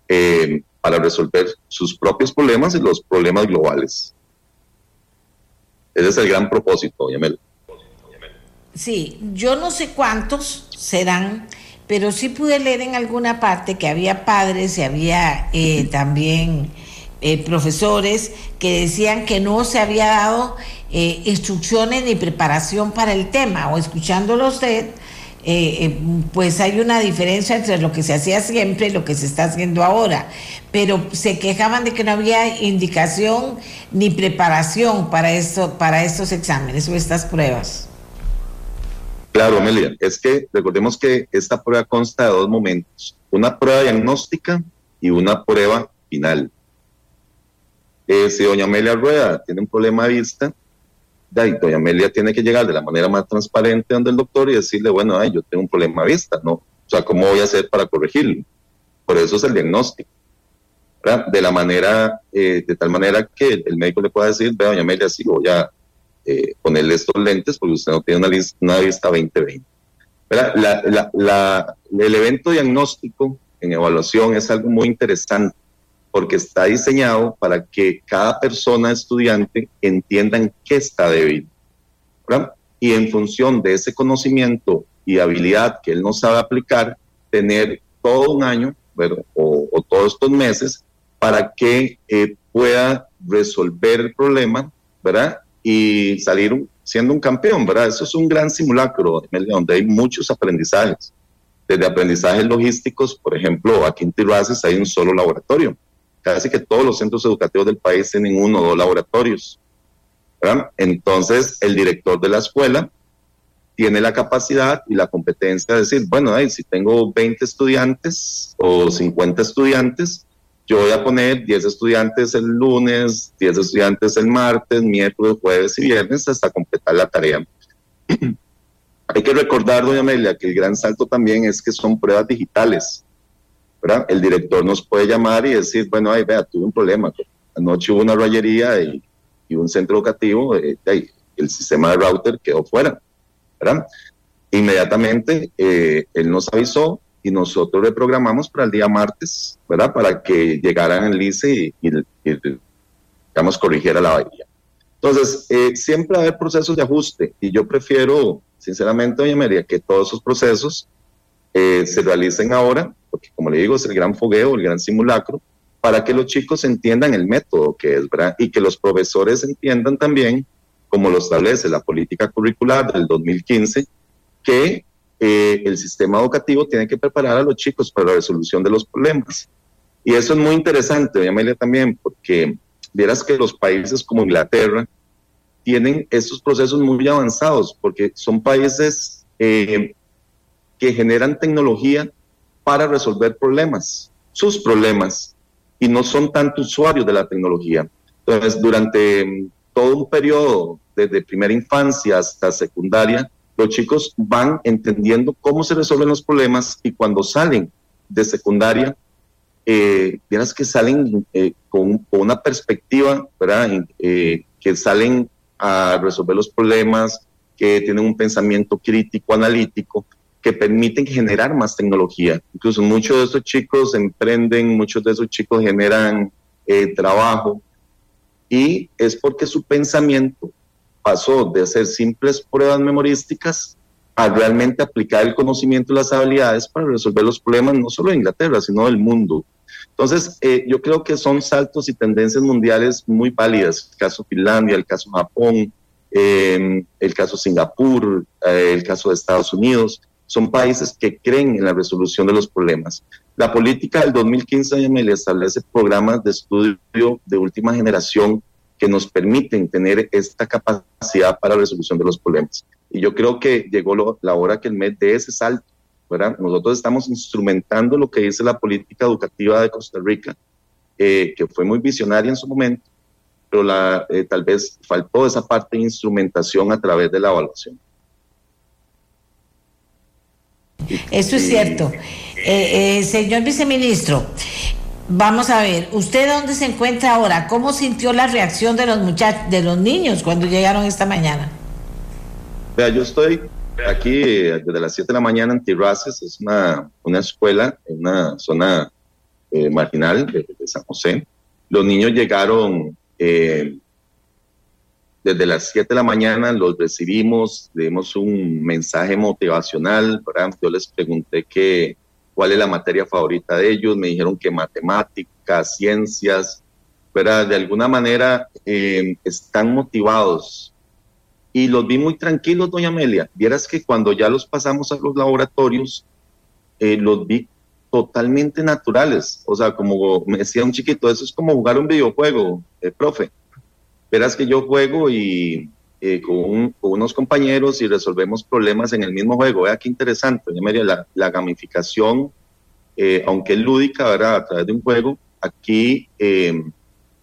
eh, para resolver sus propios problemas y los problemas globales. Ese es el gran propósito, Yamel. Sí, yo no sé cuántos serán, pero sí pude leer en alguna parte que había padres y había eh, también eh, profesores que decían que no se había dado eh, instrucciones ni preparación para el tema, o escuchándolo usted, eh, pues hay una diferencia entre lo que se hacía siempre y lo que se está haciendo ahora. Pero se quejaban de que no había indicación ni preparación para, esto, para estos exámenes o estas pruebas. Claro, Amelia, es que recordemos que esta prueba consta de dos momentos, una prueba diagnóstica y una prueba final. Eh, si doña Amelia Rueda tiene un problema de vista, doña Amelia tiene que llegar de la manera más transparente donde el doctor y decirle, bueno, ay, yo tengo un problema de vista, ¿no? O sea, ¿cómo voy a hacer para corregirlo? Por eso es el diagnóstico. De la manera, eh, de tal manera que el, médico le pueda decir, ve, doña Amelia, sí, voy a eh, ponerle estos lentes porque usted no tiene una, una vista 20-20. La, la, el evento diagnóstico en evaluación es algo muy interesante porque está diseñado para que cada persona estudiante entienda en qué está débil. Y en función de ese conocimiento y habilidad que él no sabe aplicar, tener todo un año o, todos estos meses para que eh, pueda resolver el problema ¿verdad? Y salir siendo un campeón. ¿verdad? Eso es un gran simulacro donde hay muchos aprendizajes. Desde aprendizajes logísticos, por ejemplo, aquí en Tirraces hay un solo laboratorio casi que todos los centros educativos del país tienen uno o dos laboratorios. Entonces, el director de la escuela tiene la capacidad y la competencia de decir, bueno, si tengo 20 estudiantes o 50 estudiantes, yo voy a poner 10 estudiantes el lunes, 10 estudiantes el martes, miércoles, jueves y viernes hasta completar la tarea. Hay que recordar, doña Amelia, que el gran salto también es que son pruebas digitales. El director nos puede llamar y decir, bueno, ay, vea, tuve un problema. Anoche hubo una rayería y, un centro educativo, eh, el sistema de router quedó fuera, ¿verdad? Inmediatamente eh, él nos avisó y nosotros reprogramamos para el día martes, ¿verdad? Para que llegaran en LICE y, digamos, corrigiera la bahía. Entonces, eh, siempre va a haber procesos de ajuste y yo prefiero, sinceramente, doña María, que todos esos procesos se realicen ahora porque como le digo, es el gran fogueo, el gran simulacro, para que los chicos entiendan el método que es, ¿verdad? Y que los profesores entiendan también, como lo establece la política curricular del 2015, que eh, el sistema educativo tiene que preparar a los chicos para la resolución de los problemas. Y eso es muy interesante, Amelia, también, porque vieras que los países como Inglaterra tienen estos procesos muy avanzados, porque son países eh, que generan tecnología para resolver problemas, sus problemas, y no son tanto usuarios de la tecnología. Entonces, durante mm, todo un periodo, desde primera infancia hasta secundaria, los chicos van entendiendo cómo se resuelven los problemas y cuando salen de secundaria, eh, que salen eh, con, una perspectiva. Eh, que salen a resolver los problemas, que tienen un pensamiento crítico, analítico, que permiten generar más tecnología. Incluso muchos de esos chicos emprenden, muchos de esos chicos generan eh, trabajo y es porque su pensamiento pasó de hacer simples pruebas memorísticas a realmente aplicar el conocimiento y las habilidades para resolver los problemas no solo de Inglaterra, sino del mundo. Entonces, eh, yo creo que son saltos y tendencias mundiales muy válidas. El caso Finlandia, el caso Japón, eh, el caso Singapur, eh, el caso de Estados Unidos. Son países que creen en la resolución de los problemas. La política del 2015 me establece programas de estudio de última generación que nos permiten tener esta capacidad para la resolución de los problemas. Y yo creo que llegó la hora que el MED de ese salto. ¿verdad? Nosotros estamos instrumentando lo que dice la política educativa de Costa Rica, eh, que fue muy visionaria en su momento, pero la, eh, tal vez faltó esa parte de instrumentación a través de la evaluación. Eso es cierto. Eh, señor viceministro, Vamos a ver, ¿usted dónde se encuentra ahora? ¿Cómo sintió la reacción de los muchachos, de los niños cuando llegaron esta mañana? Vea, yo estoy aquí desde las 7 de la mañana en Tirraces, es una, una escuela en una zona eh, marginal de, San José. Los niños llegaron eh, desde las 7 de la mañana, los recibimos, dimos un mensaje motivacional, yo les pregunté que cuál es la materia favorita de ellos, me dijeron que matemáticas, ciencias, pero de alguna manera eh, están motivados. Y los vi muy tranquilos, doña Amelia. Vieras que cuando ya los pasamos a los laboratorios, eh, los vi totalmente naturales. O sea, como me decía un chiquito, eso es como jugar un videojuego, eh, profe. Verás que yo juego y eh, con, unos compañeros y resolvemos problemas en el mismo juego. Vea qué interesante, la, la gamificación, eh, aunque es lúdica, ¿verdad? a través de un juego, aquí eh,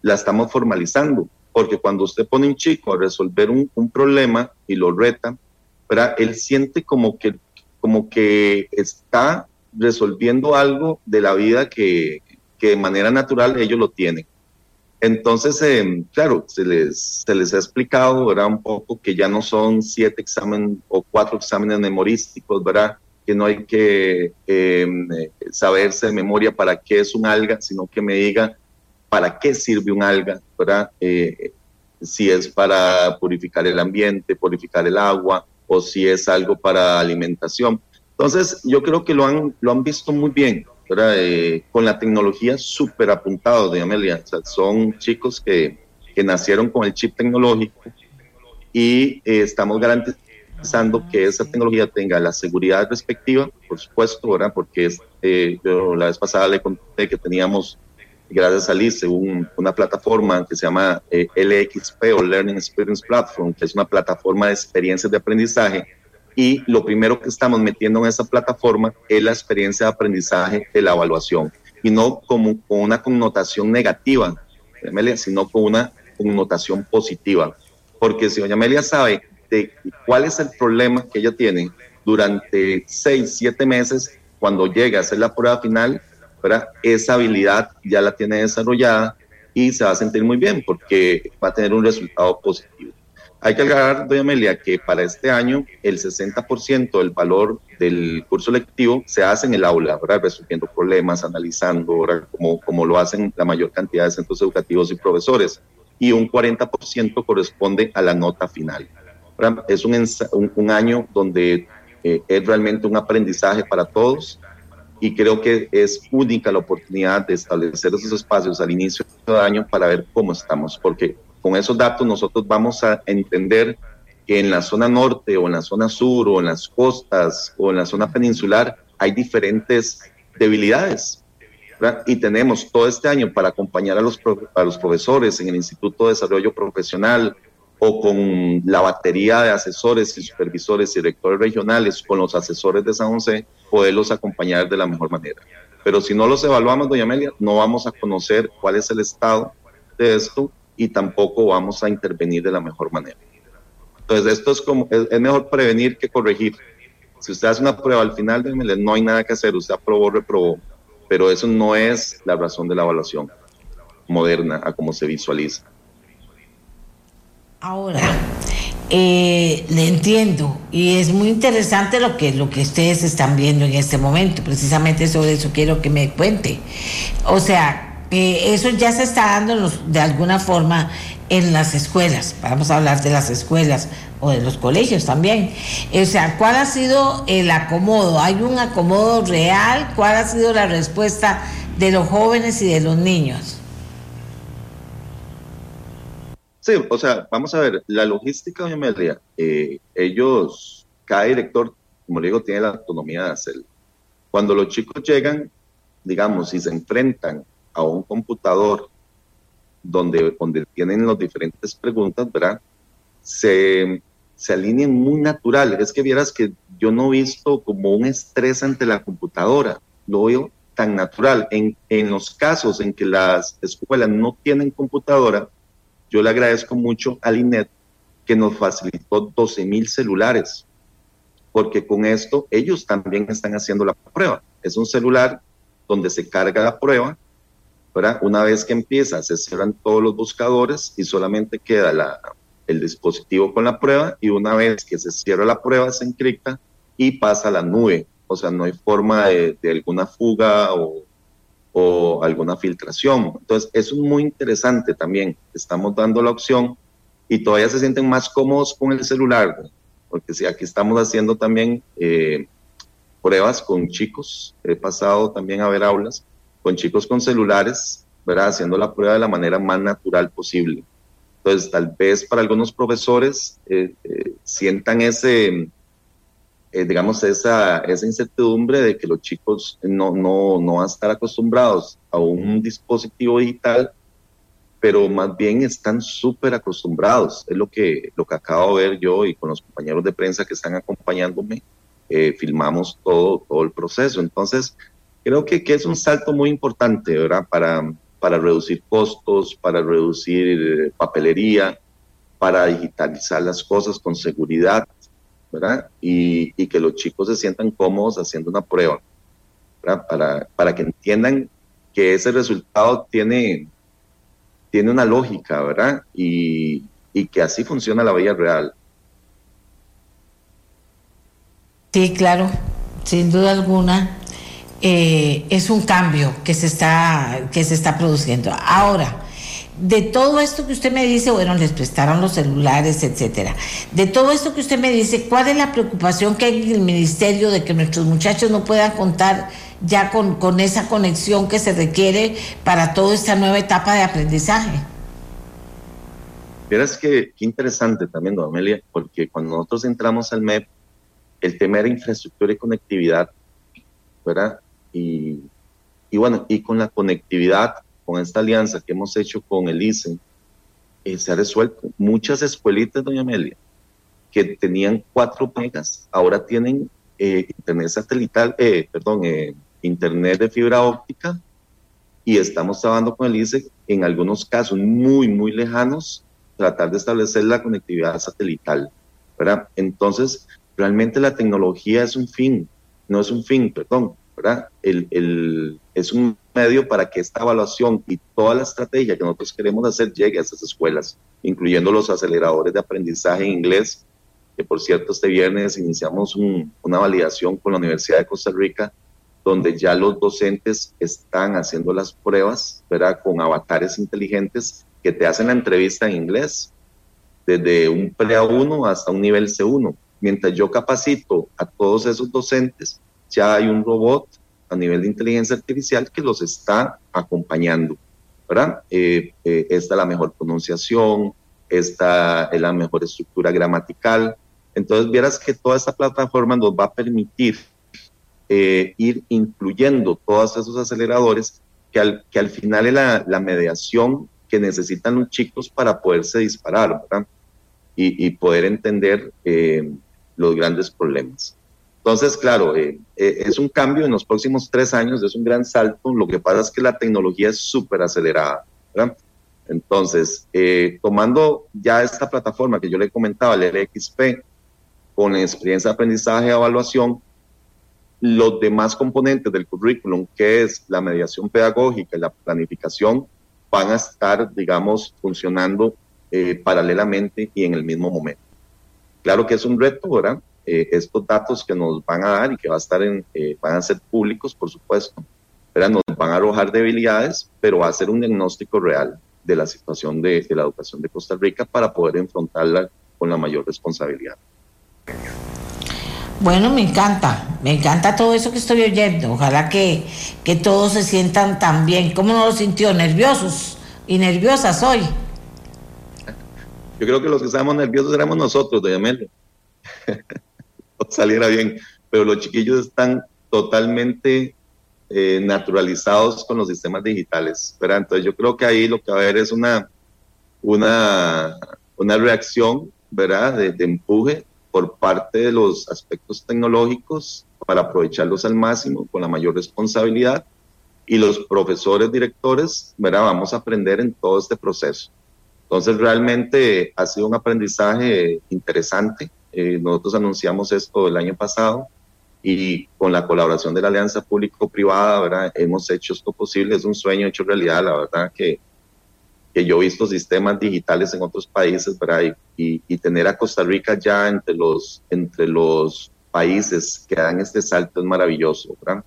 la estamos formalizando, porque cuando usted pone un chico a resolver un, un problema y lo reta, ¿verdad? él siente como que, como que está resolviendo algo de la vida que, que de manera natural ellos lo tienen. Entonces, em, claro, se les, se les ha explicado, ¿verdad? Un poco que ya no son siete exámenes o cuatro exámenes memorísticos, ¿verdad? Que no hay que em, saberse de memoria para qué es un alga, sino que me diga para qué sirve un alga, ¿verdad? Eh, si es para purificar el ambiente, purificar el agua, o si es algo para alimentación. Entonces, yo creo que lo han, lo han visto muy bien, eh, con la tecnología súper apuntado de Amelia. son chicos que, que, nacieron con el chip tecnológico y eh, estamos garantizando que esa tecnología tenga la seguridad respectiva, por supuesto, ¿verdad? porque eh, la vez pasada le conté que teníamos, gracias a LICE, una plataforma que se llama LXP o Learning Experience Platform, que es una plataforma de experiencias de aprendizaje y lo primero que estamos metiendo en esa plataforma es la experiencia de aprendizaje de la evaluación y no como con una connotación negativa, sino con una connotación positiva. Porque si doña Amelia sabe de cuál es el problema que ella tiene durante seis, siete meses, cuando llega a hacer la prueba final, esa habilidad ya la tiene desarrollada y se va a sentir muy bien porque va a tener un resultado positivo. Hay que aclarar, doña Amelia, que para este año el 60% del valor del curso lectivo se hace en el aula, ¿verdad? resolviendo problemas, analizando, ¿verdad? Como, como lo hacen la mayor cantidad de centros educativos y profesores. Y un 40% corresponde a la nota final. Es un, un, año donde eh, es realmente un aprendizaje para todos y creo que es única la oportunidad de establecer esos espacios al inicio del año para ver cómo estamos, porque con esos datos nosotros vamos a entender que en la zona norte o en la zona sur o en las costas o en la zona peninsular hay diferentes debilidades. Y tenemos todo este año para acompañar a los, a los profesores en el Instituto de Desarrollo Profesional o con la batería de asesores y supervisores y directores regionales, con los asesores de San José, poderlos acompañar de la mejor manera. Pero si no los evaluamos, doña Amelia, no vamos a conocer cuál es el estado de esto y tampoco vamos a intervenir de la mejor manera. Entonces, esto es como, es, mejor prevenir que corregir. Si usted hace una prueba al final, no hay nada que hacer, usted aprobó, reprobó, pero eso no es la razón de la evaluación moderna a cómo se visualiza. Ahora, eh, le entiendo y es muy interesante lo que, lo que ustedes están viendo en este momento, precisamente sobre eso quiero que me cuente. O sea, eso ya se está dando de alguna forma en las escuelas, vamos a hablar de las escuelas o de los colegios también. O sea, ¿cuál ha sido el acomodo? ¿Hay un acomodo real? ¿Cuál ha sido la respuesta de los jóvenes y de los niños? Sí, o sea, vamos a ver, la logística, doña Amelia, eh, ellos, cada director, como le digo, tiene la autonomía de hacerlo. Cuando los chicos llegan, digamos, y se enfrentan a un computador donde, donde tienen las diferentes preguntas, ¿verdad? Se, se alinean muy natural. Es que vieras que yo no he visto como un estrés ante la computadora, lo veo tan natural. En, en los casos en que las escuelas no tienen computadora, yo le agradezco mucho al INET que nos facilitó 12 mil celulares, porque con esto ellos también están haciendo la prueba. Es un celular donde se carga la prueba, ¿verdad? Una vez que empieza, se cierran todos los buscadores y solamente queda el dispositivo con la prueba y una vez que se cierra la prueba se encripta y pasa a la nube. O sea, no hay forma de, alguna fuga o, o alguna filtración. Entonces, eso es muy interesante también. Estamos dando la opción y todavía se sienten más cómodos con el celular, porque si aquí estamos haciendo también eh, pruebas con chicos, he pasado también a ver aulas con chicos con celulares, ¿verdad? haciendo la prueba de la manera más natural posible. Entonces, tal vez para algunos profesores eh, eh, sientan ese, eh, digamos, esa, esa incertidumbre de que los chicos no, no, no van a estar acostumbrados a un dispositivo digital, pero más bien están súper acostumbrados. Es lo que, lo que acabo de ver yo y con los compañeros de prensa que están acompañándome, eh, filmamos todo, todo el proceso. Entonces, creo que, que, es un salto muy importante, ¿verdad? Para, para reducir costos, para reducir eh, papelería, para digitalizar las cosas con seguridad ¿verdad? Y, y, que los chicos se sientan cómodos haciendo una prueba, ¿verdad? Para, para que entiendan que ese resultado tiene, tiene una lógica, ¿verdad? Y, y que así funciona la vida real. Sí, claro, sin duda alguna. Eh, es un cambio que se está que se está produciendo. Ahora, de todo esto que usted me dice, bueno, les prestaron los celulares, etcétera. De todo esto que usted me dice, ¿cuál es la preocupación que hay en el ministerio de que nuestros muchachos no puedan contar ya con, con esa conexión que se requiere para toda esta nueva etapa de aprendizaje? Verás que qué interesante también, don Amelia, porque cuando nosotros entramos al MEP, el tema era infraestructura y conectividad, ¿verdad? Y, y bueno, y con la conectividad con esta alianza que hemos hecho con el ICE, eh, se ha resuelto. Muchas escuelitas, doña Amelia, que tenían cuatro megas, ahora tienen eh, internet satelital, eh, perdón, internet de fibra óptica y estamos trabajando con el ICE en algunos casos muy, muy lejanos, tratar de establecer la conectividad satelital, ¿verdad? Entonces, realmente la tecnología es un fin, no es un fin, perdón, el, es un medio para que esta evaluación y toda la estrategia que nosotros queremos hacer llegue a esas escuelas, incluyendo los aceleradores de aprendizaje en inglés, que por cierto este viernes iniciamos una validación con la Universidad de Costa Rica, donde ya los docentes están haciendo las pruebas, ¿verdad? Con avatares inteligentes que te hacen la entrevista en inglés, desde un pre-A1 hasta un nivel C1. Mientras yo capacito a todos esos docentes, ya hay un robot a nivel de inteligencia artificial que los está acompañando, ¿verdad? Eh, eh, esta es la mejor pronunciación, esta es la mejor estructura gramatical. Entonces, vieras que toda esta plataforma nos va a permitir eh, ir incluyendo todos esos aceleradores que al, que al final es la, la mediación que necesitan los chicos para poderse disparar, ¿verdad? y, poder entender eh, los grandes problemas. Entonces, claro, eh, eh, es un cambio en los próximos tres años, es un gran salto. Lo que pasa es que la tecnología es súper acelerada. Entonces, tomando ya esta plataforma que yo le comentaba, el LXP, con experiencia de aprendizaje y evaluación, los demás componentes del currículum, que es la mediación pedagógica y la planificación, van a estar, digamos, funcionando eh, paralelamente y en el mismo momento. Claro que es un reto, ¿verdad? Eh, estos datos que nos van a dar y que va a estar en, eh, van a ser públicos, por supuesto, ¿verdad? nos van a arrojar debilidades, pero va a ser un diagnóstico real de la situación de, de la educación de Costa Rica para poder enfrentarla con la mayor responsabilidad. Bueno, me encanta, me encanta todo eso que estoy oyendo. Ojalá que, que todos se sientan tan bien. ¿Cómo no lo sintió? Nerviosos y nerviosas hoy. Yo creo que los que estamos nerviosos éramos nosotros, doña Amelia. saliera bien, pero los chiquillos están totalmente eh, naturalizados con los sistemas digitales. ¿verdad? Entonces yo creo que ahí lo que va a haber es una, una, una reacción ¿verdad? De, de empuje por parte de los aspectos tecnológicos para aprovecharlos al máximo con la mayor responsabilidad y los profesores directores, ¿verdad? Vamos a aprender en todo este proceso. Entonces realmente ha sido un aprendizaje interesante. Eh, nosotros anunciamos esto el año pasado y con la colaboración de la Alianza Público-Privada, ¿verdad? Hemos hecho esto posible. Es un sueño hecho realidad, la verdad que que yo he visto sistemas digitales en otros países, ¿verdad? Y, y, tener a Costa Rica ya entre los, entre los países que dan este salto es maravilloso, ¿verdad?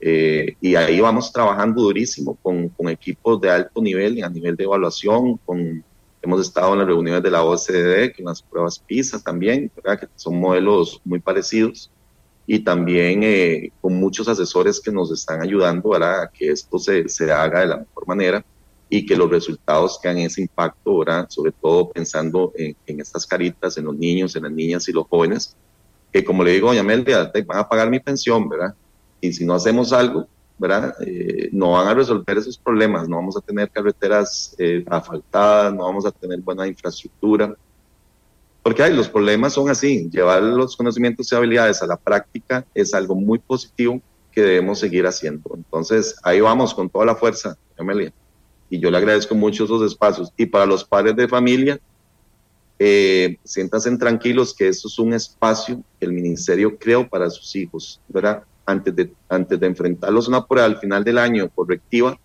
Eh, y ahí vamos trabajando durísimo con, con, equipos de alto nivel y a nivel de evaluación, con, hemos estado en las reuniones de la OCDE, con las pruebas PISA también, ¿verdad? que son modelos muy parecidos, y también eh, con muchos asesores que nos están ayudando ¿verdad? a que esto se, se haga de la mejor manera y que los resultados tengan ese impacto, ¿verdad? sobre todo pensando en, estas caritas, en los niños, en las niñas y los jóvenes, que como le digo, doña Melvia, van a pagar mi pensión, ¿verdad? Y si no hacemos algo, ¿verdad? Eh, no van a resolver esos problemas, no vamos a tener carreteras eh, asfaltadas, no vamos a tener buena infraestructura, porque hay, los problemas son así, llevar los conocimientos y habilidades a la práctica es algo muy positivo que debemos seguir haciendo. Entonces, ahí vamos con toda la fuerza, Amelia y yo le agradezco mucho esos espacios. Y para los padres de familia, eh, tranquilos que esto es un espacio que el ministerio creó para sus hijos, ¿verdad? Antes de, antes de enfrentarlos a una prueba al final del año correctiva,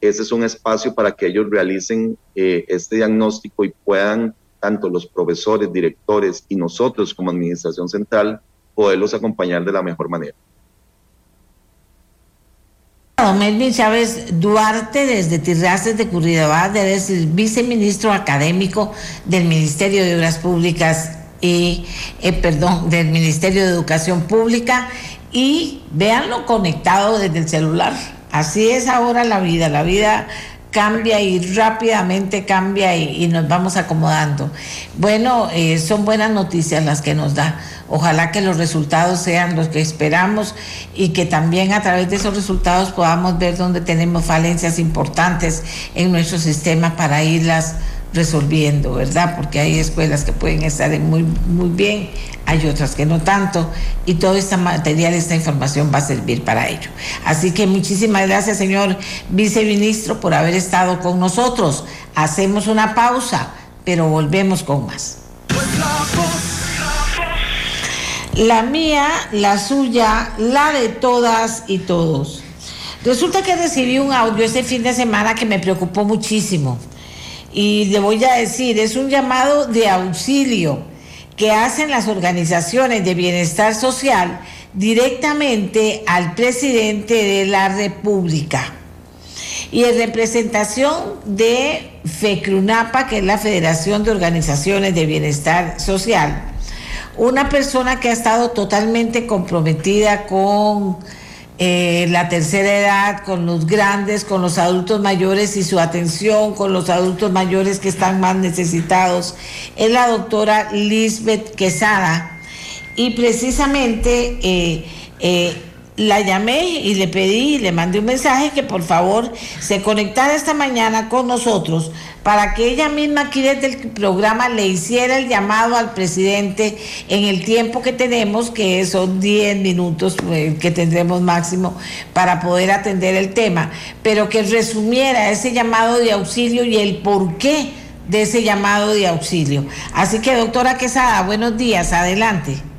ese es un espacio para que ellos realicen eh, este diagnóstico y puedan, tanto los profesores, directores y nosotros como administración central, poderlos acompañar de la mejor manera. Melvin Chávez Duarte, desde Tirraces de Curridabat, eres el viceministro académico del Ministerio de Obras Públicas y, eh, perdón, del Ministerio de Educación Pública y véanlo conectado desde el celular. Así es ahora la vida, la vida cambia y rápidamente cambia y, nos vamos acomodando. Bueno, eh, son buenas noticias las que nos da. Ojalá que los resultados sean los que esperamos y que también a través de esos resultados podamos ver dónde tenemos falencias importantes en nuestro sistema para irlas resolviendo, ¿verdad? Porque hay escuelas que pueden estar muy, muy bien, hay otras que no tanto, y todo este material, esta información va a servir para ello. Así que muchísimas gracias, señor viceministro, por haber estado con nosotros. Hacemos una pausa, pero volvemos con más. La mía, la suya, la de todas y todos. Resulta que recibí un audio este fin de semana que me preocupó muchísimo y le voy a decir, es un llamado de auxilio que hacen las organizaciones de bienestar social directamente al presidente de la República. Y en representación de FECRUNAPA, que es la Federación de Organizaciones de Bienestar Social, una persona que ha estado totalmente comprometida con eh, la tercera edad, con los grandes, con los adultos mayores y su atención con los adultos mayores que están más necesitados, es la doctora Lisbeth Quesada. Y precisamente eh, eh, la llamé y le pedí, le mandé un mensaje que por favor se conectara esta mañana con nosotros para que ella misma aquí desde el programa le hiciera el llamado al presidente en el tiempo que tenemos, que son 10 minutos eh, que tendremos máximo para poder atender el tema, pero que resumiera ese llamado de auxilio y el por qué de ese llamado de auxilio. Así que doctora Quesada, buenos días, adelante.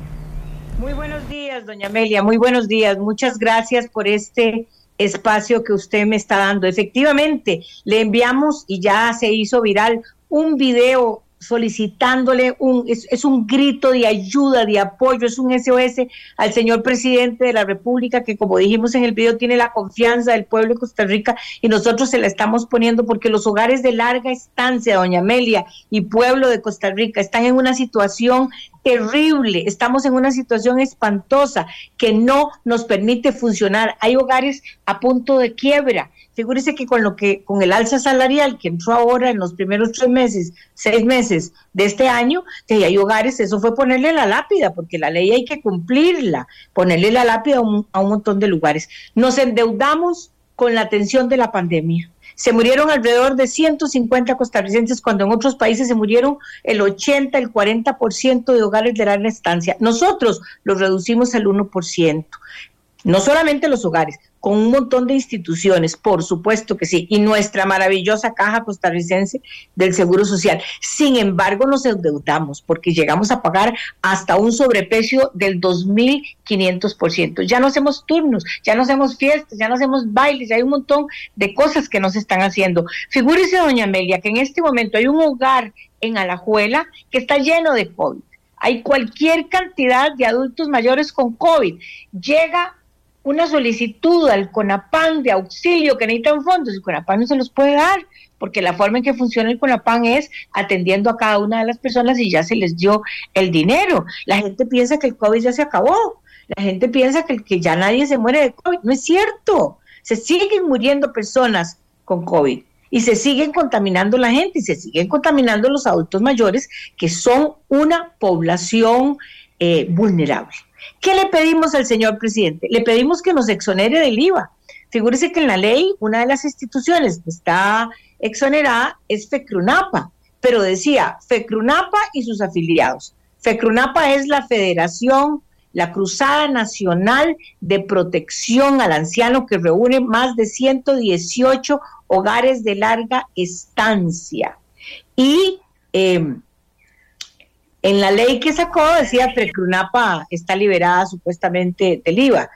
Muy buenos días, doña Amelia, muy buenos días. Muchas gracias por este espacio que usted me está dando. Efectivamente, le enviamos y ya se hizo viral un video solicitándole un, es, es, un grito de ayuda, de apoyo, es un SOS al señor presidente de la República, que como dijimos en el video, tiene la confianza del pueblo de Costa Rica y nosotros se la estamos poniendo porque los hogares de larga estancia, doña Amelia, y pueblo de Costa Rica están en una situación terrible, estamos en una situación espantosa que no nos permite funcionar. Hay hogares a punto de quiebra. Figúrese que con lo que, con el alza salarial que entró ahora en los primeros tres meses, seis meses de este año, que hay hogares, eso fue ponerle la lápida, porque la ley hay que cumplirla, ponerle la lápida a un, a un montón de lugares. Nos endeudamos con la atención de la pandemia se murieron alrededor de 150 costarricenses cuando en otros países se murieron el 80, el 40% de hogares de larga estancia. Nosotros los reducimos al 1%. No solamente los hogares, con un montón de instituciones, por supuesto que sí, y nuestra maravillosa caja costarricense del Seguro Social. Sin embargo, nos endeudamos porque llegamos a pagar hasta un sobreprecio del 2.500%. Ya no hacemos turnos, ya no hacemos fiestas, ya no hacemos bailes, hay un montón de cosas que nos están haciendo. Figúrese, doña Amelia, que en este momento hay un hogar en Alajuela que está lleno de COVID. Hay cualquier cantidad de adultos mayores con COVID. Llega una solicitud al CONAPAN de auxilio que necesitan fondos, y CONAPAN no se los puede dar, porque la forma en que funciona el CONAPAN es atendiendo a cada una de las personas y ya se les dio el dinero. La gente piensa que el COVID ya se acabó, la gente piensa que, que ya nadie se muere de COVID, no es cierto, se siguen muriendo personas con COVID y se siguen contaminando la gente y se siguen contaminando los adultos mayores, que son una población eh, vulnerable. ¿Qué le pedimos al señor presidente? Le pedimos que nos exonere del IVA. Figúrese que en la ley una de las instituciones que está exonerada es FECRUNAPA, pero decía FECRUNAPA y sus afiliados. FECRUNAPA es la Federación, la Cruzada Nacional de Protección al Anciano que reúne más de 118 hogares de larga estancia. Y eh, en la ley que sacó decía que Crunapa está liberada supuestamente del IVA,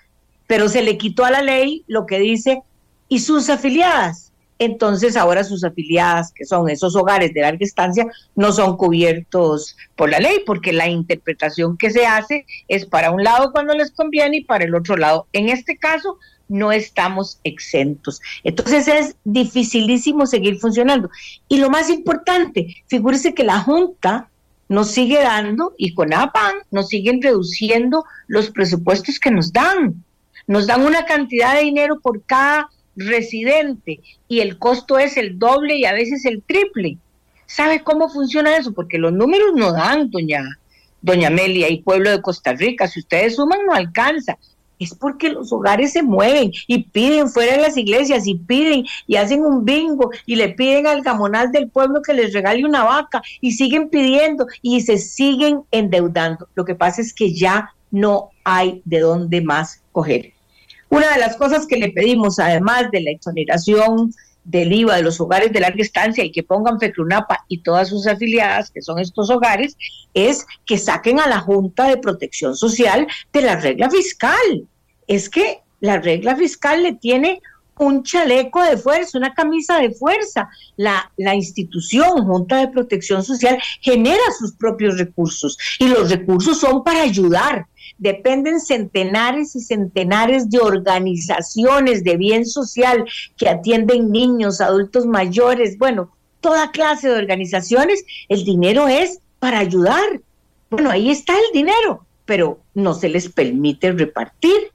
pero se le quitó a la ley lo que dice y sus afiliadas. Entonces ahora sus afiliadas, que son esos hogares de larga estancia, no son cubiertos por la ley, porque la interpretación que se hace es para un lado cuando les conviene y para el otro lado. En este caso, no estamos exentos. Entonces es dificilísimo seguir funcionando. Y lo más importante, figúrese que la Junta nos sigue dando y con APAN nos siguen reduciendo los presupuestos que nos dan. Nos dan una cantidad de dinero por cada residente y el costo es el doble y a veces el triple. ¿Sabe cómo funciona eso? Porque los números no dan, doña, doña Amelia y pueblo de Costa Rica. Si ustedes suman, no alcanza es porque los hogares se mueven y piden fuera de las iglesias y piden y hacen un bingo y le piden al gamonal del pueblo que les regale una vaca y siguen pidiendo y se siguen endeudando. Lo que pasa es que ya no hay de dónde más coger. Una de las cosas que le pedimos, además de la exoneración del IVA de los hogares de larga estancia y que pongan FECRUNAPA y todas sus afiliadas, que son estos hogares, es que saquen a la Junta de Protección Social de la regla fiscal. Es que la regla fiscal le tiene un chaleco de fuerza, una camisa de fuerza. La, la institución, Junta de Protección Social, genera sus propios recursos y los recursos son para ayudar dependen centenares y centenares de organizaciones de bien social que atienden niños, adultos mayores, bueno, toda clase de organizaciones. El dinero es para ayudar. Bueno, ahí está el dinero, pero no se les permite repartir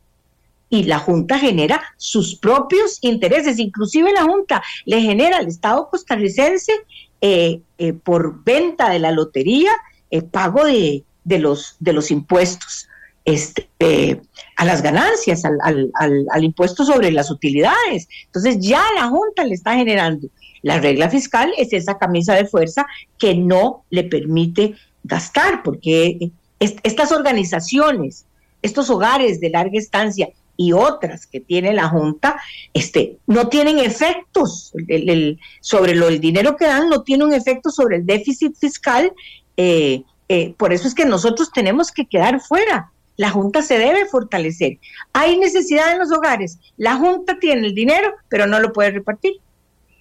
y la Junta genera sus propios intereses, inclusive la Junta le genera al Estado costarricense eh, eh, por venta de la lotería pago de, de, los, de los impuestos este, a las ganancias, al, al, al, impuesto sobre las utilidades. Entonces ya la Junta le está generando. La regla fiscal es esa camisa de fuerza que no le permite gastar, porque estas organizaciones, estos hogares de larga estancia y otras que tiene la Junta, este, no tienen efectos sobre lo, el dinero que dan, no tiene un efecto sobre el déficit fiscal. Eh, eh, por eso es que nosotros tenemos que quedar fuera. La Junta se debe fortalecer. Hay necesidad en los hogares. La Junta tiene el dinero, pero no lo puede repartir.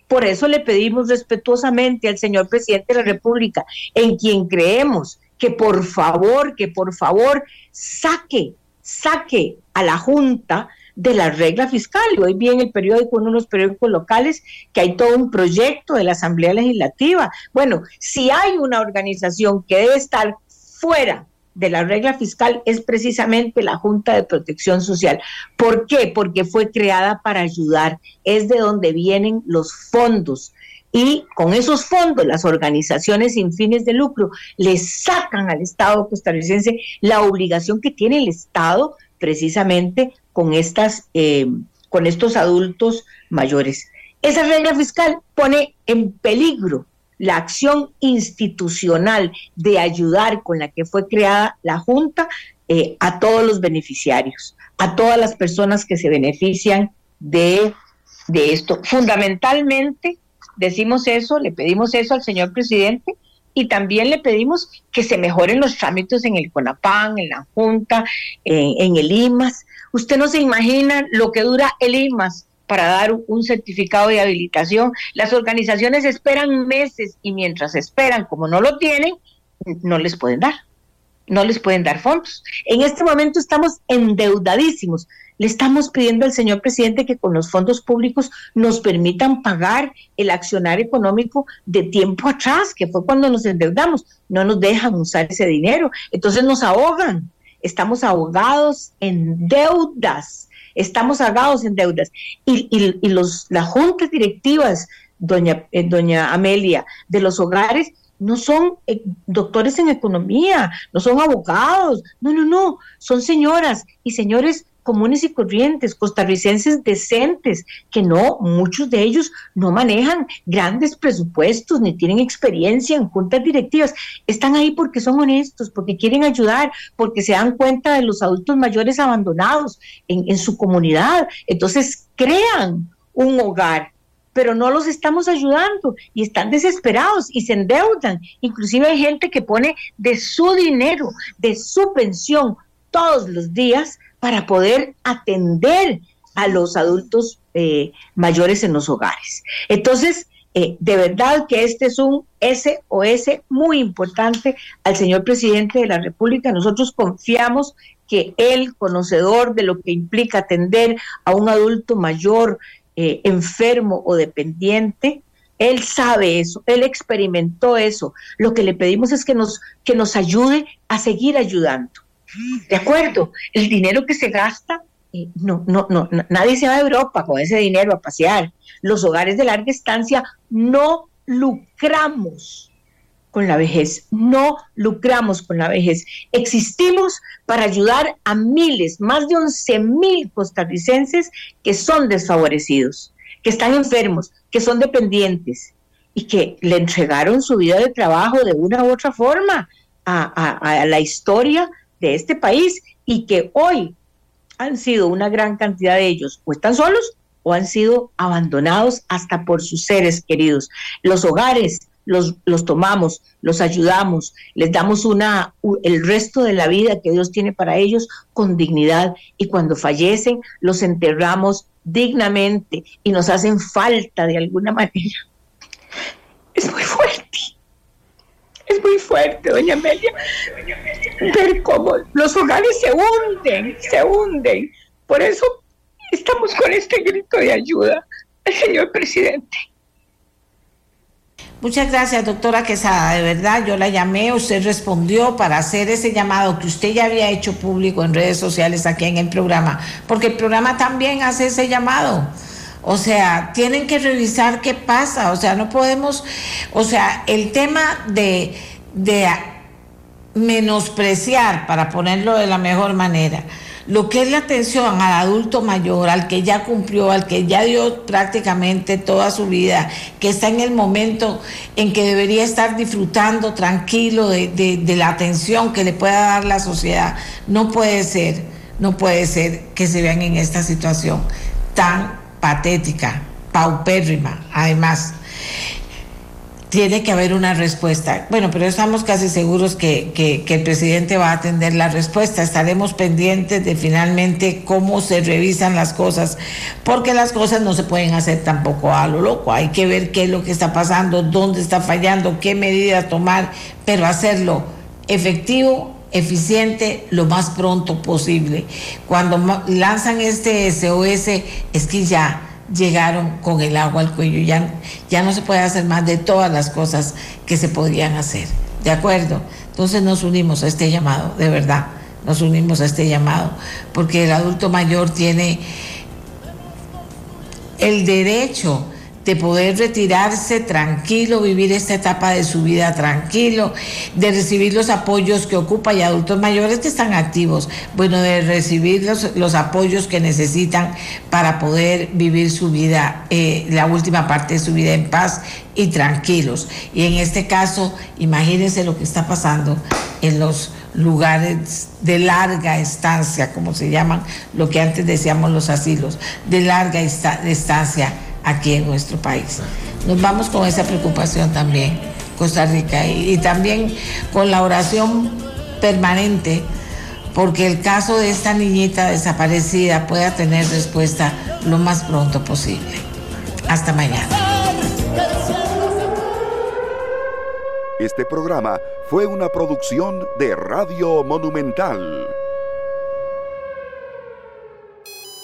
Por eso le pedimos respetuosamente al señor presidente de la República, en quien creemos, que por favor, que por favor saque, saque a la Junta de la regla fiscal. Y hoy vi en el periódico, en unos periódicos locales, que hay todo un proyecto de la Asamblea Legislativa. Bueno, si hay una organización que debe estar fuera de la regla fiscal es precisamente la Junta de Protección Social. ¿Por qué? Porque fue creada para ayudar, es de donde vienen los fondos. Y con esos fondos, las organizaciones sin fines de lucro le sacan al Estado costarricense la obligación que tiene el Estado precisamente con, estas, eh, con estos adultos mayores. Esa regla fiscal pone en peligro la acción institucional de ayudar con la que fue creada la Junta eh, a todos los beneficiarios, a todas las personas que se benefician de, de esto. Fundamentalmente, decimos eso, le pedimos eso al señor presidente y también le pedimos que se mejoren los trámites en el CONAPAN, en la Junta, en, en el IMAS. Usted no se imagina lo que dura el IMAS para dar un certificado de habilitación. Las organizaciones esperan meses y mientras esperan, como no lo tienen, no les pueden dar, no les pueden dar fondos. En este momento estamos endeudadísimos. Le estamos pidiendo al señor presidente que con los fondos públicos nos permitan pagar el accionar económico de tiempo atrás, que fue cuando nos endeudamos. No nos dejan usar ese dinero. Entonces nos ahogan. Estamos ahogados en deudas estamos agados en deudas. Y, y, los, las juntas directivas, doña, eh, doña Amelia, de los hogares, no son eh, doctores en economía, no son abogados, no, no, no, son señoras y señores comunes y corrientes, costarricenses decentes, que no, muchos de ellos no manejan grandes presupuestos ni tienen experiencia en juntas directivas. Están ahí porque son honestos, porque quieren ayudar, porque se dan cuenta de los adultos mayores abandonados en, en su comunidad. Entonces, crean un hogar pero no los estamos ayudando y están desesperados y se endeudan. Inclusive hay gente que pone de su dinero, de su pensión todos los días para poder atender a los adultos eh, mayores en los hogares. Entonces, eh, de verdad que este es un SOS muy importante al señor presidente de la República. Nosotros confiamos que él, conocedor de lo que implica atender a un adulto mayor, eh, enfermo o dependiente, él sabe eso, él experimentó eso. Lo que le pedimos es que nos, que nos ayude a seguir ayudando. De acuerdo, el dinero que se gasta, eh, no, no, no, nadie se va a Europa con ese dinero a pasear. Los hogares de larga estancia no lucramos con la vejez, no lucramos con la vejez. Existimos para ayudar a miles, más de 11 mil costarricenses que son desfavorecidos, que están enfermos, que son dependientes y que le entregaron su vida de trabajo de una u otra forma a la historia de este país y que hoy han sido una gran cantidad de ellos o están solos o han sido abandonados hasta por sus seres queridos. Los hogares los, los tomamos, los ayudamos, les damos una, el resto de la vida que Dios tiene para ellos con dignidad y cuando fallecen los enterramos dignamente y nos hacen falta de alguna manera. Es muy fuerte es muy fuerte, doña Amelia, ver cómo los hogares se hunden, se hunden. Por eso estamos con este grito de ayuda al señor presidente. Muchas gracias, doctora Quesada. De verdad, yo la llamé, usted respondió para hacer ese llamado que usted ya había hecho público en redes sociales aquí en el programa, porque el programa también hace ese llamado. O sea, tienen que revisar qué pasa. O sea, no podemos, o sea, el tema de, de menospreciar, para ponerlo de la mejor manera, lo que es la atención al adulto mayor, al que ya cumplió, al que ya dio prácticamente toda su vida, que está en el momento en que debería estar disfrutando tranquilo de, la atención que le pueda dar la sociedad, no puede ser, no puede ser que se vean en esta situación tan patética, paupérrima, además tiene que haber una respuesta. Bueno, pero estamos casi seguros que, el presidente va a atender la respuesta. Estaremos pendientes de finalmente cómo se revisan las cosas, porque las cosas no se pueden hacer tampoco a lo loco. Hay que ver qué es lo que está pasando, dónde está fallando, qué medidas tomar, pero hacerlo efectivo eficiente lo más pronto posible. Cuando lanzan este SOS es que ya llegaron con el agua al cuello. Ya, ya no se puede hacer más de todas las cosas que se podrían hacer. ¿De acuerdo? Entonces nos unimos a este llamado, de verdad. Nos unimos a este llamado, porque el adulto mayor tiene el derecho de poder retirarse tranquilo, vivir esta etapa de su vida tranquilo, de recibir los apoyos que ocupa y adultos mayores que están activos, bueno, de recibir los, apoyos que necesitan para poder vivir su vida, eh, la última parte de su vida en paz y tranquilos. Y en este caso, imagínense lo que está pasando en los lugares de larga estancia, como se llaman, lo que antes decíamos los asilos, de larga estancia aquí en nuestro país. Nos vamos con esa preocupación también, Costa Rica, y, también con la oración permanente, porque el caso de esta niñita desaparecida pueda tener respuesta lo más pronto posible. Hasta mañana. Este programa fue una producción de Radio Monumental.